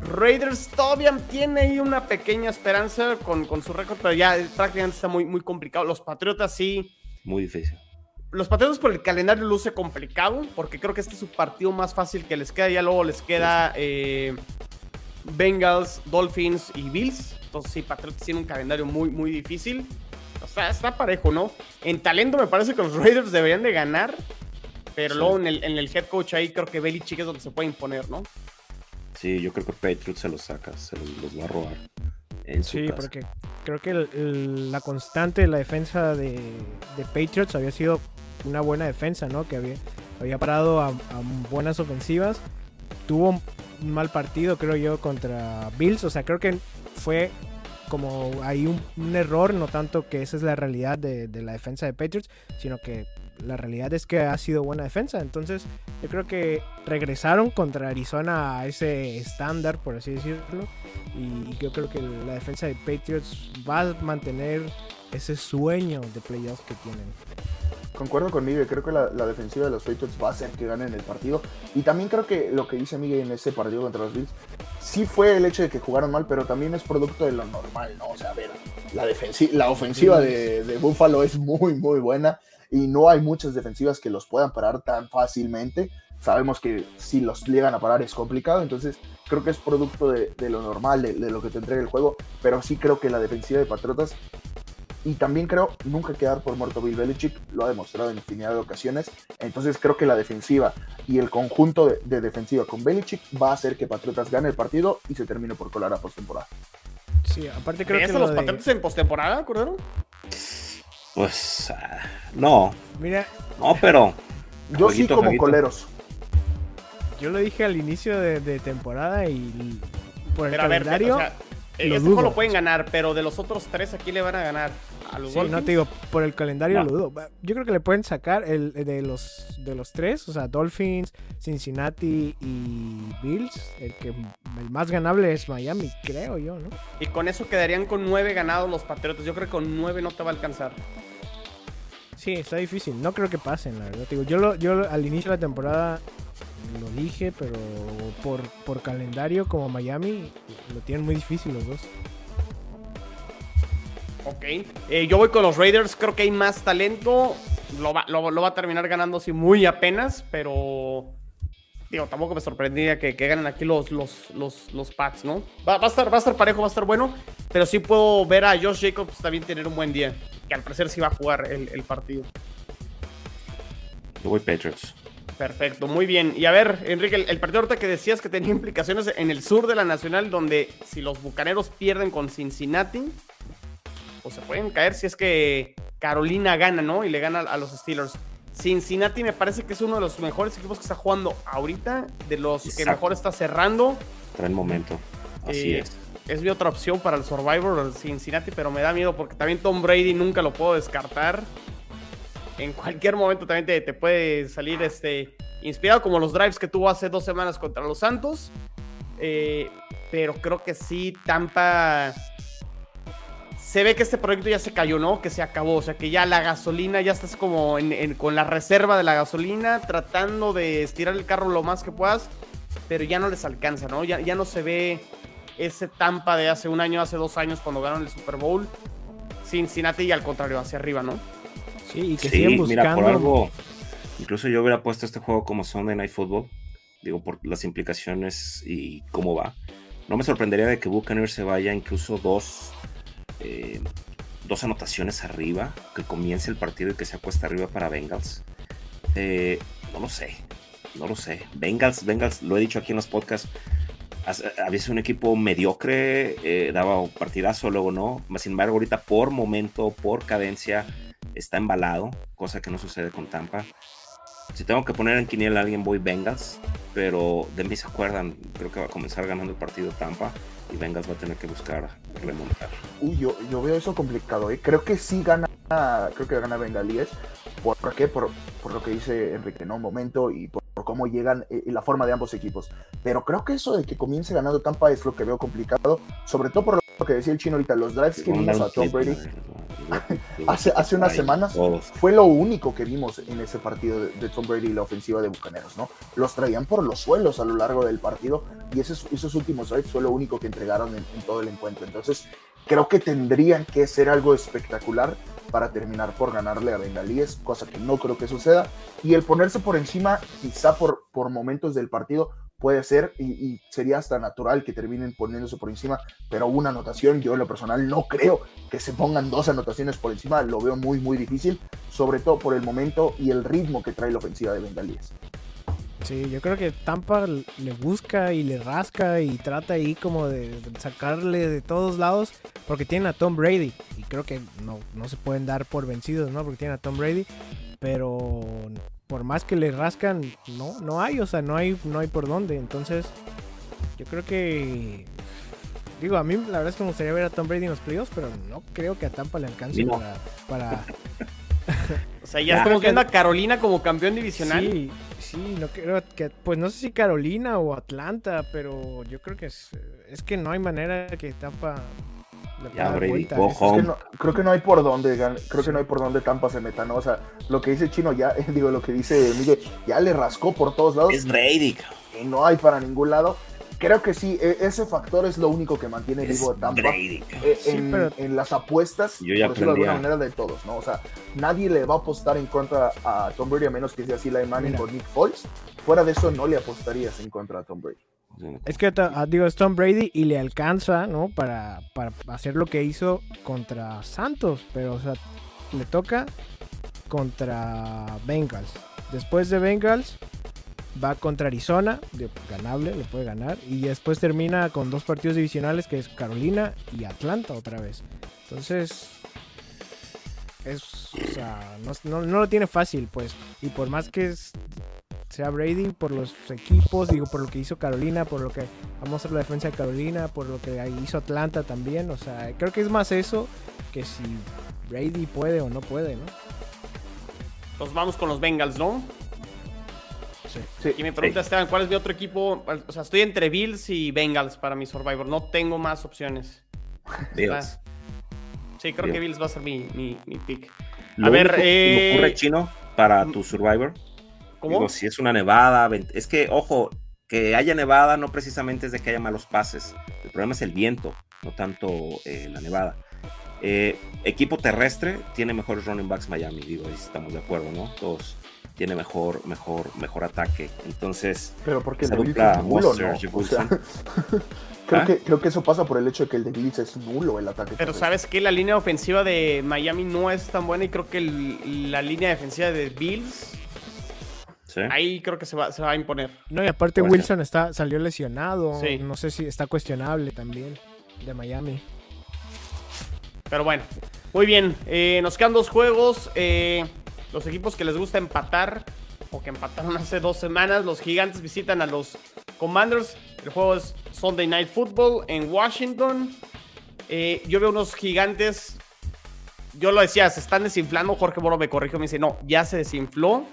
Raiders todavía tiene ahí una pequeña esperanza con, con su récord, pero ya prácticamente está muy, muy complicado. Los Patriotas sí, Muy difícil. Los Patriotas por el calendario luce complicado, porque creo que este es su partido más fácil que les queda. Ya luego les queda eh, Bengals, Dolphins y Bills. Entonces sí, Patriotas tiene un calendario muy, muy difícil. O sea, está parejo, ¿no? En talento me parece que los [laughs] Raiders deberían de ganar, pero Sí. luego en el, en el head coach ahí creo que Belichick es donde se puede imponer, ¿no? Sí, yo creo que Patriots se los saca, se los, los va a robar. En su Sí, casa. porque creo que el- el- la constante de la defensa de, de Patriots había sido una buena defensa, ¿no? Que había, parado a, buenas ofensivas. Tuvo un mal partido, creo yo, contra Bills. O sea, creo que fue como un, un error, no tanto que esa es la realidad de, de la defensa de Patriots, sino que la realidad es que ha sido buena defensa. Entonces, yo creo que regresaron contra Arizona a ese estándar, por así decirlo. Y yo creo que la defensa de Patriots va a mantener ese sueño de playoffs que tienen. Concuerdo con Miguel, creo que la, la defensiva de los Patriots va a hacer que ganen el partido. Y también creo que lo que dice Miguel en ese partido contra los Bills, sí fue el hecho de que jugaron mal, pero también es producto de lo normal, ¿no? O sea, a ver, la, ofensiva de, de Buffalo es muy, muy buena y no hay muchas defensivas que los puedan parar tan fácilmente. Sabemos que si los llegan a parar es complicado, entonces creo que es producto de, de lo normal, de, de lo que te entrega el juego, pero sí creo que la defensiva de Patriotas y también creo nunca quedar por muerto Bill Belichick, lo ha demostrado en infinidad de ocasiones. Entonces creo que la defensiva y el conjunto de, de defensiva con Belichick va a hacer que Patriotas gane el partido y se termine por colar a postemporada. Sí, aparte creo ¿Crees que a lo los de- Patriotas en postemporada, Cordero? Pues ah, no, Mira, no, pero Yo sí como jueguito. coleros. yo lo dije al inicio de, de temporada y por el Pero a ver, calendario... o sea, eh, lo este juego lo pueden ganar, pero de los otros tres, ¿a quién le van a ganar? ¿A los Sí, no te digo, por el calendario No. lo dudo. Yo creo que le pueden sacar el de los de los tres, o sea, Dolphins, Cincinnati y Bills. El que el más ganable es Miami, creo yo, ¿no? Y con eso quedarían con nueve ganados los Patriotas. Yo creo que con nueve no te va a alcanzar. Sí, está difícil. No creo que pasen, la verdad. Te Digo, yo lo, yo al inicio de la temporada lo dije, pero por, por calendario como Miami lo tienen muy difícil los dos. Ok. Eh, yo voy con los Raiders. Creo que hay más talento. Lo va, lo, lo va a terminar ganando así muy apenas, pero. Digo, tampoco me sorprendería que, que ganen aquí los, los, los, los Pats, ¿no? Va, va a estar, va a estar parejo, va a estar bueno. Pero sí puedo ver a Josh Jacobs también tener un buen día. Que al parecer sí va a jugar el, el partido. Yo voy Patriots. Perfecto, muy bien. Y a ver, Enrique, el, el partido ahorita que decías que tenía [laughs] implicaciones en el sur de la Nacional, donde si los Bucaneros pierden con Cincinnati, pues se pueden caer si es que Carolina gana, ¿no? Y le gana a los Steelers. Cincinnati me parece que es uno de los mejores equipos que está jugando ahorita, de los que mejor está cerrando. Trae el momento. Así Eh, es. Es mi otra opción para el Survivor, Cincinnati, pero me da miedo porque también Tom Brady nunca lo puedo descartar. En cualquier momento también te, te puede salir este inspirado, como los drives que tuvo hace dos semanas contra los Santos. Eh, pero creo que sí, Tampa. Se ve que este proyecto ya se cayó, ¿no? Que se acabó. O sea, que ya la gasolina, ya estás como con la reserva de la gasolina, tratando de estirar el carro lo más que puedas, pero ya no les alcanza, ¿no? Ya, ya no se ve ese Tampa de hace un año, hace dos años, cuando ganaron el Super Bowl. Cincinnati y al contrario, hacia arriba, ¿no? Sí, y que Sí, siguen mira, por algo. Incluso yo hubiera puesto este juego como Sunday Night Football. Digo, por las implicaciones y cómo va. No me sorprendería de que Buccaneers se vaya incluso dos, eh, dos anotaciones arriba. Que comience el partido y que se acueste arriba para Bengals. Eh, no lo sé. No lo sé. Bengals, Bengals, lo he dicho aquí en los podcasts. Había sido un equipo mediocre, eh, daba un partidazo, luego no. Sin embargo, ahorita por momento, por cadencia, está embalado, cosa que no sucede con Tampa. Si tengo que poner en quiniela a alguien, voy Bengals, pero de mí se acuerdan, creo que va a comenzar ganando el partido Tampa y Bengals va a tener que buscar remontar. Uy, yo, yo veo eso complicado, ¿eh? Creo que sí gana, creo que gana Bengalíes. ¿Por, por qué? Por, por lo que dice Enrique, ¿no? Un momento y por, por cómo llegan eh, y la forma de ambos equipos. Pero creo que eso de que comience ganando Tampa es lo que veo complicado, sobre todo por lo que decía el chino ahorita, los drives que vimos a Tom Brady [laughs] hace, hace unas semanas Todos. fue lo único que vimos en ese partido de, de Tom Brady y la ofensiva de Bucaneros, ¿no? Los traían por los suelos a lo largo del partido y esos, esos últimos drives fue lo único que entregaron en, en todo el encuentro. Entonces, creo que tendrían que ser algo espectacular para terminar por ganarle a Bengalíes, cosa que no creo que suceda. Y el ponerse por encima, quizá por, por momentos del partido, puede ser y, sería hasta natural que terminen poniéndose por encima, pero una anotación, yo en lo personal no creo que se pongan dos anotaciones por encima, lo veo muy, muy difícil, sobre todo por el momento y el ritmo que trae la ofensiva de Bengalíes. Sí, yo creo que Tampa le busca y le rasca y trata ahí como de sacarle de todos lados porque tienen a Tom Brady y creo que no, no se pueden dar por vencidos, ¿no? Porque tienen a Tom Brady, pero por más que le rascan, no, no hay, o sea, no hay, no hay por dónde. Entonces, yo creo que digo, a mí la verdad es que me gustaría ver a Tom Brady en los playoffs, pero no creo que a Tampa le alcance No. para, para [laughs] O sea, ya Ya. estamos viendo a Carolina como campeón divisional. Sí, sí, no creo que, pues no sé si Carolina o Atlanta, pero yo creo que es, es que no hay manera que Tampa le Ya, Brady. Es que no- creo que no hay por dónde, creo que no hay por dónde Tampa se meta, ¿no? O sea, lo que dice Chino ya, [laughs] digo, lo que dice Miguel, ya le rascó por todos lados Es Brady, y no hay para ningún lado. Creo que sí, e- ese factor es lo único que mantiene Es vivo a Tampa. Brady, eh, Sí, en, pero- en las apuestas, Yo ya por decirlo de alguna manera, de todos, ¿no? O sea, nadie le va a apostar en contra a Tom Brady a menos que sea así la Manning Mira. con Nick Foles. Fuera de eso, no le apostarías en contra a Tom Brady. Es que ah, digo, es Tom Brady y le alcanza, ¿no? Para, para hacer lo que hizo contra Santos, pero o sea, le toca contra Bengals. Después de Bengals va contra Arizona, ganable, le puede ganar. Y después termina con dos partidos divisionales que es Carolina y Atlanta otra vez. Entonces, es, o sea, no, no- no lo tiene fácil, pues. Y por más que es- sea Brady, por los equipos, digo, por lo que hizo Carolina, por lo que vamos a la defensa de Carolina, por lo que hizo Atlanta también. O sea, creo que es más eso que si Brady puede o no puede, ¿no? Nos vamos con los Bengals, ¿no? Sí, Y me pregunta Esteban, ¿cuál es mi otro equipo? O sea, estoy entre Bills y Bengals para mi Survivor. No tengo más opciones. Bills. Sí, creo que Bills va a ser mi, mi, mi pick. Lo ver, único que se me eh, ocurre chino para tu Survivor. ¿Cómo? Digo, si es una nevada, es que, ojo, que haya nevada no precisamente es de que haya malos pases. El problema es el viento, no tanto eh, la nevada. Eh, equipo terrestre tiene mejores running backs Miami, digo, ahí estamos de acuerdo, ¿no? Todos tiene mejor, mejor, mejor ataque. Entonces, Pero porque el esa dupla es nulo, Monster, ¿no? O sea, Wilson. [laughs] creo, ¿Ah? que, creo que eso pasa por el hecho de que el de Bills es nulo el ataque. Pero sabes que la línea ofensiva de Miami no es tan buena y creo que el- la línea defensiva de Bills ¿sí? ahí creo que se va, se va a imponer. No, y aparte Puede Wilson está, salió lesionado. Sí. No sé si está cuestionable también de Miami. Pero bueno, muy bien. eh, nos quedan dos juegos. eh, los equipos que les gusta empatar o que empataron hace dos semanas. Los gigantes visitan a los Commanders. El juego es Sunday Night Football en Washington. Eh, yo veo unos gigantes. Yo lo decía, se están desinflando. Jorge Moro me corrigió, me dice, no, ya se desinfló.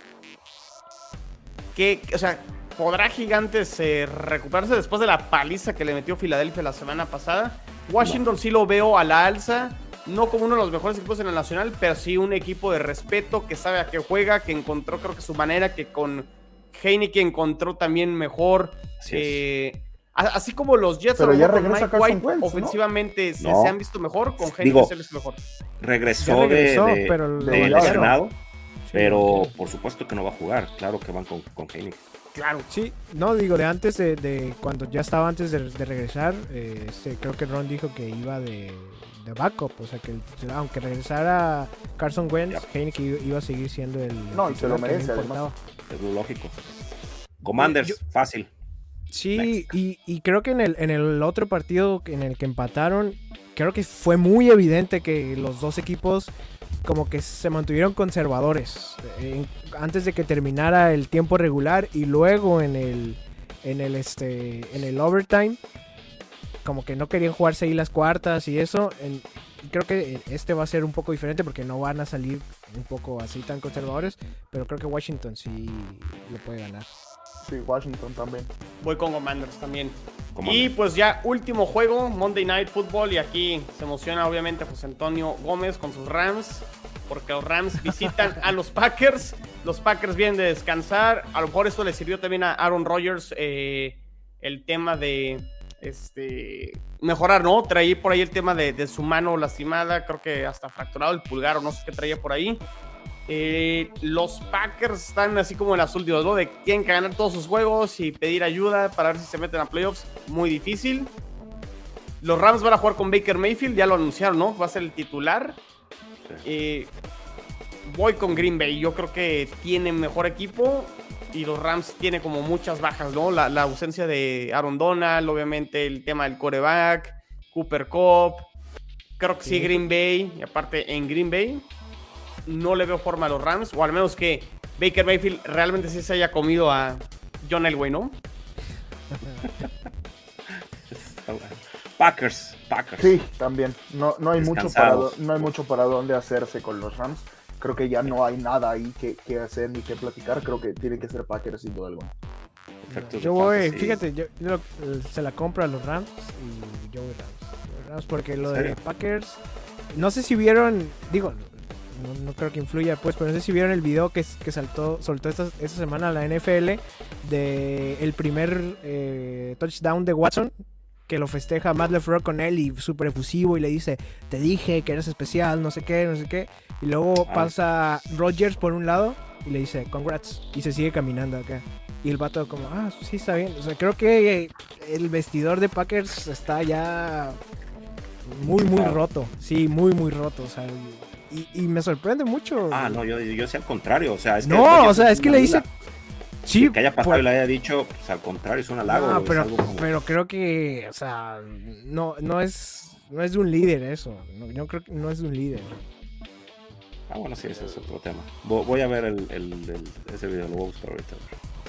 Que, o sea, ¿podrá Gigantes eh, recuperarse después de la paliza que le metió Filadelfia la semana pasada? Washington sí lo veo a la alza. No como uno de los mejores equipos en la nacional, pero sí un equipo de respeto que sabe a qué juega, que encontró creo que su manera, que con Heineke encontró también mejor. Así eh, así como los Jets Pero a lo ya con regresa Mike White Wentz, ¿no? ofensivamente se, No. se han visto mejor, con Heineke Digo, se han visto mejor. Regresó, regresó, de, de- pero de lesionado, Sí, pero sí. por supuesto que no va a jugar. Claro que van con, con Heineken. Claro. Sí, no, digo, de antes de, de cuando ya estaba antes de, de regresar, eh, este, creo que Ron dijo que iba de, de backup, o sea que el- aunque regresara Carson Wentz. Heineke iba, a seguir siendo el No, y se lo merece, importaba. Es lo lógico. Commanders, Yo- fácil. Sí, y, y creo que en el, en el otro partido en el que empataron, creo que fue muy evidente que los dos equipos como que se mantuvieron conservadores en- antes de que terminara el tiempo regular y luego en el en el este en el overtime como que no querían jugarse ahí las cuartas y eso en- y creo que este va a ser un poco diferente porque no van a salir un poco así tan conservadores pero creo que Washington sí lo puede ganar Sí, Washington también. Voy con Commanders también. Commanders. Y pues ya último juego, Monday Night Football. Y aquí se emociona obviamente José Antonio Gómez con sus Rams. Porque los Rams visitan a los Packers. Los Packers vienen de descansar. A lo mejor esto le sirvió también a Aaron Rodgers eh, el tema de este mejorar, ¿no? Traía por ahí el tema de, de su mano lastimada. Creo que hasta fracturado el pulgar o no sé qué traía por ahí. Eh, los Packers están así como en las últimas, ¿no? De tienen que ganar todos sus juegos y pedir ayuda para ver si se meten a playoffs. Muy difícil. Los Rams van a jugar con Baker Mayfield, ya lo anunciaron, ¿no? Va a ser el titular. Eh, voy con Green Bay. Yo creo que tiene mejor equipo. Y los Rams tienen como muchas bajas, ¿no? La, la ausencia de Aaron Donald, obviamente el tema del coreback, Cooper Cup. Creo que sí, Sí. Green Bay. Y aparte, en Green Bay no le veo forma a los Rams. O al menos que Baker Mayfield realmente sí se haya comido a John Elway, ¿no? [laughs] Packers, Packers. Sí, también. No, no, hay mucho para, no hay mucho para dónde hacerse con los Rams. Creo que ya no hay nada ahí que, que hacer ni que platicar. Creo que tiene que ser Packers sin duda alguna. De Yo voy, fantasy. fíjate, yo, yo lo- se la compro a los Rams y yo voy Rams. Rams porque lo ¿En de? Packers, no sé si vieron, digo, no, no creo que influya pues, pero no sé si vieron el video que, que saltó, soltó esta, esta semana la NFL de el primer eh, touchdown de Watson que lo festeja Matt LeFleur con él y súper efusivo y le dice, te dije que eres especial, no sé qué, no sé qué. Y luego pasa Rodgers por un lado y le dice, congrats. Y se sigue caminando acá. Y el vato como, ah, sí está bien. O sea, creo que el vestidor de Packers está ya muy, muy roto. Sí, muy, muy roto. O sea, y, y me sorprende mucho. Ah, no, yo, yo sé al contrario. O sea, es que no, o sea, es que le dice... Sí, que haya pasado por- y le haya dicho, pues al contrario, es un halago. No, es pero, algo como- pero creo que, o sea, no, no es, no es de un líder eso. No, yo creo que no es de un líder. Ah, bueno, sí, ese es otro tema. Vo- Voy a ver el, el- el- ese video, lo voy a buscar ahorita.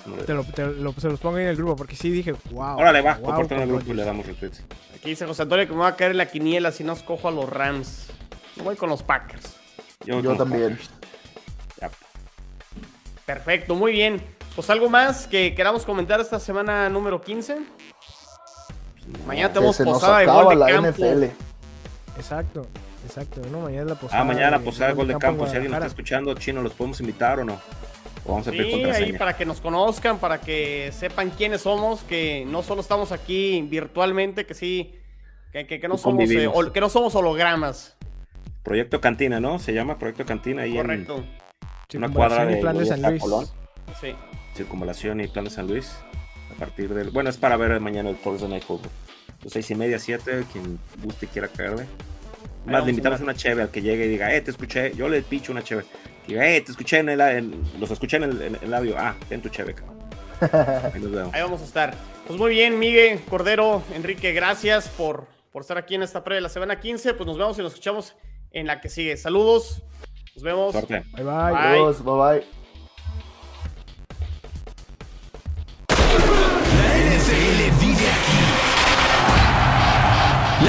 No le- Te lo, te lo- se los pongo ahí en el grupo porque sí dije, wow. Órale, va, wow, compártelo en el grupo y le damos retweets. Aquí dice José Antonio que me va a caer en la quiniela si no escojo a los Rams. Voy con los Packers. Yo, también. Packers. Perfecto, muy bien. Pues algo más que queramos comentar esta semana número 15. Mañana tenemos posada de gol de la campo. NFL. Exacto, exacto. No, mañana es la posada. Ah, mañana la de- posada de gol de campo. Si alguien nos está escuchando, chino, ¿los podemos invitar o no? O vamos a pedir Sí, ahí contraseña. para que nos conozcan, para que sepan quiénes somos, que no solo estamos aquí virtualmente, que sí, que, que- que no, somos, eh, hol- que no somos hologramas. Proyecto Cantina, ¿no? Se llama Proyecto Cantina ahí Correcto. en una cuadra de plan de San Luis. Colón. Sí. Circunvalación y Plan de San Luis. A partir del. Bueno, es para ver mañana el Thursday Night Football. Los seis y media, siete, quien guste y quiera caerle. Más a le invitamos andar. una cheve al que llegue y diga, eh, te escuché. Yo le picho una cheve. Que Diga, eh, te escuché en el, en- los escuché en el, en el audio. Ah, ten tu cheve, cabrón. [laughs] Ahí nos vemos. Ahí vamos a estar. Pues muy bien, Miguel, Cordero, Enrique, gracias por, por estar aquí en esta previa de la semana 15. Pues nos vemos y nos escuchamos en la que sigue. Saludos. Nos vemos. Suerte. Bye bye. Bye. Adiós, bye bye.